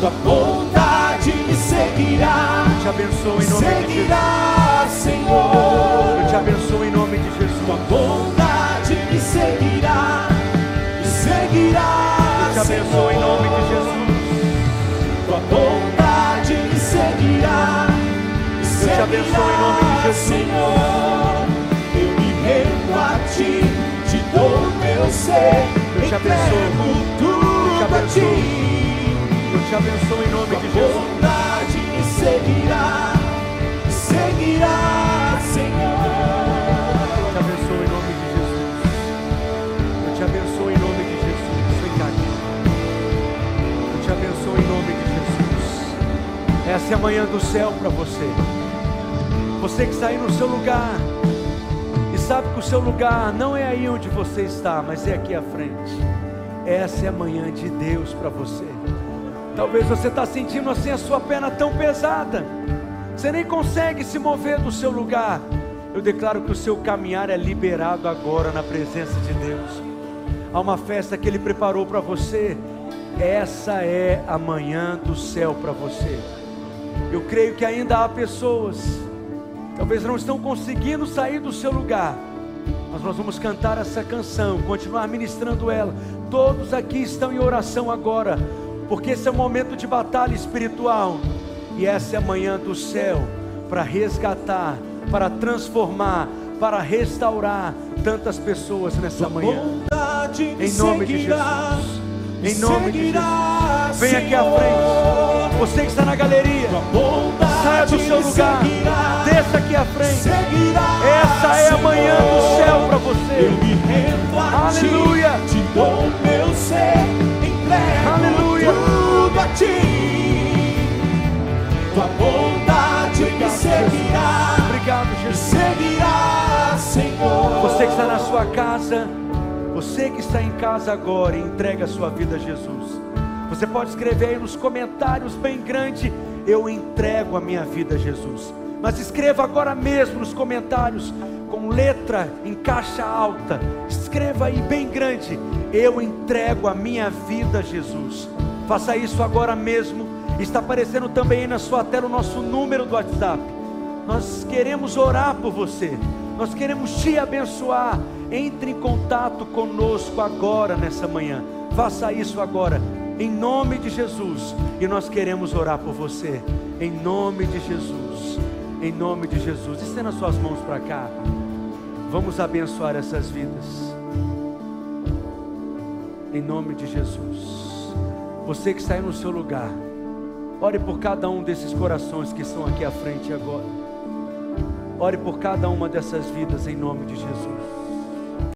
Tua bondade me seguirá, te abençoo em nome seguirá, de Jesus. Senhor. Eu te abençoo em nome de Jesus. Tua bondade me seguirá, me seguirá, Eu te abençoo em nome de Jesus. Te abençoo em nome de Jesus. Senhor. Eu me rendo a ti, de todo meu ser, Eu te abençoo. Eu te tudo a abençoo. ti. Eu te abençoo em nome de Jesus. bondade me seguirá, me seguirá, Senhor. Eu te abençoo em nome de Jesus. Eu te abençoo em nome de Jesus. Cá, aqui. Eu te abençoo em nome de Jesus. Essa é a manhã do céu para você. Você que está aí no seu lugar e sabe que o seu lugar não é aí onde você está, mas é aqui à frente. Essa é a manhã de Deus para você. Talvez você está sentindo assim a sua perna tão pesada, você nem consegue se mover do seu lugar. Eu declaro que o seu caminhar é liberado agora na presença de Deus. Há uma festa que Ele preparou para você. Essa é a manhã do céu para você. Eu creio que ainda há pessoas, talvez não estão conseguindo sair do seu lugar, mas nós vamos cantar essa canção, continuar ministrando ela. Todos aqui estão em oração agora, porque esse é um momento de batalha espiritual, e essa é a manhã do céu para resgatar, para transformar, para restaurar tantas pessoas nessa manhã. Em nome de Jesus. Me Em nome de Jesus. Vem aqui à frente. Você que está na galeria, saia do seu me lugar. Desça aqui à frente. Essa é a manhã do céu para você. me Aleluia. te dou meu ser, entrego Aleluia. tudo a ti. Tua bondade me seguirá, Obrigado, me Jesus. seguirá, Senhor. Você que está na sua casa, você que está em casa agora e entrega a sua vida a Jesus. Você pode escrever aí nos comentários bem grande, eu entrego a minha vida a Jesus. Mas escreva agora mesmo nos comentários com letra em caixa alta. Escreva aí bem grande, eu entrego a minha vida a Jesus. Faça isso agora mesmo. Está aparecendo também aí na sua tela o nosso número do WhatsApp. Nós queremos orar por você. Nós queremos te abençoar. Entre em contato conosco agora nessa manhã. Faça isso agora, em nome de Jesus. E nós queremos orar por você, em nome de Jesus. Em nome de Jesus. Estenda suas mãos para cá. Vamos abençoar essas vidas. Em nome de Jesus. Você que está aí no seu lugar. Ore por cada um desses corações que estão aqui à frente agora. Ore por cada uma dessas vidas em nome de Jesus.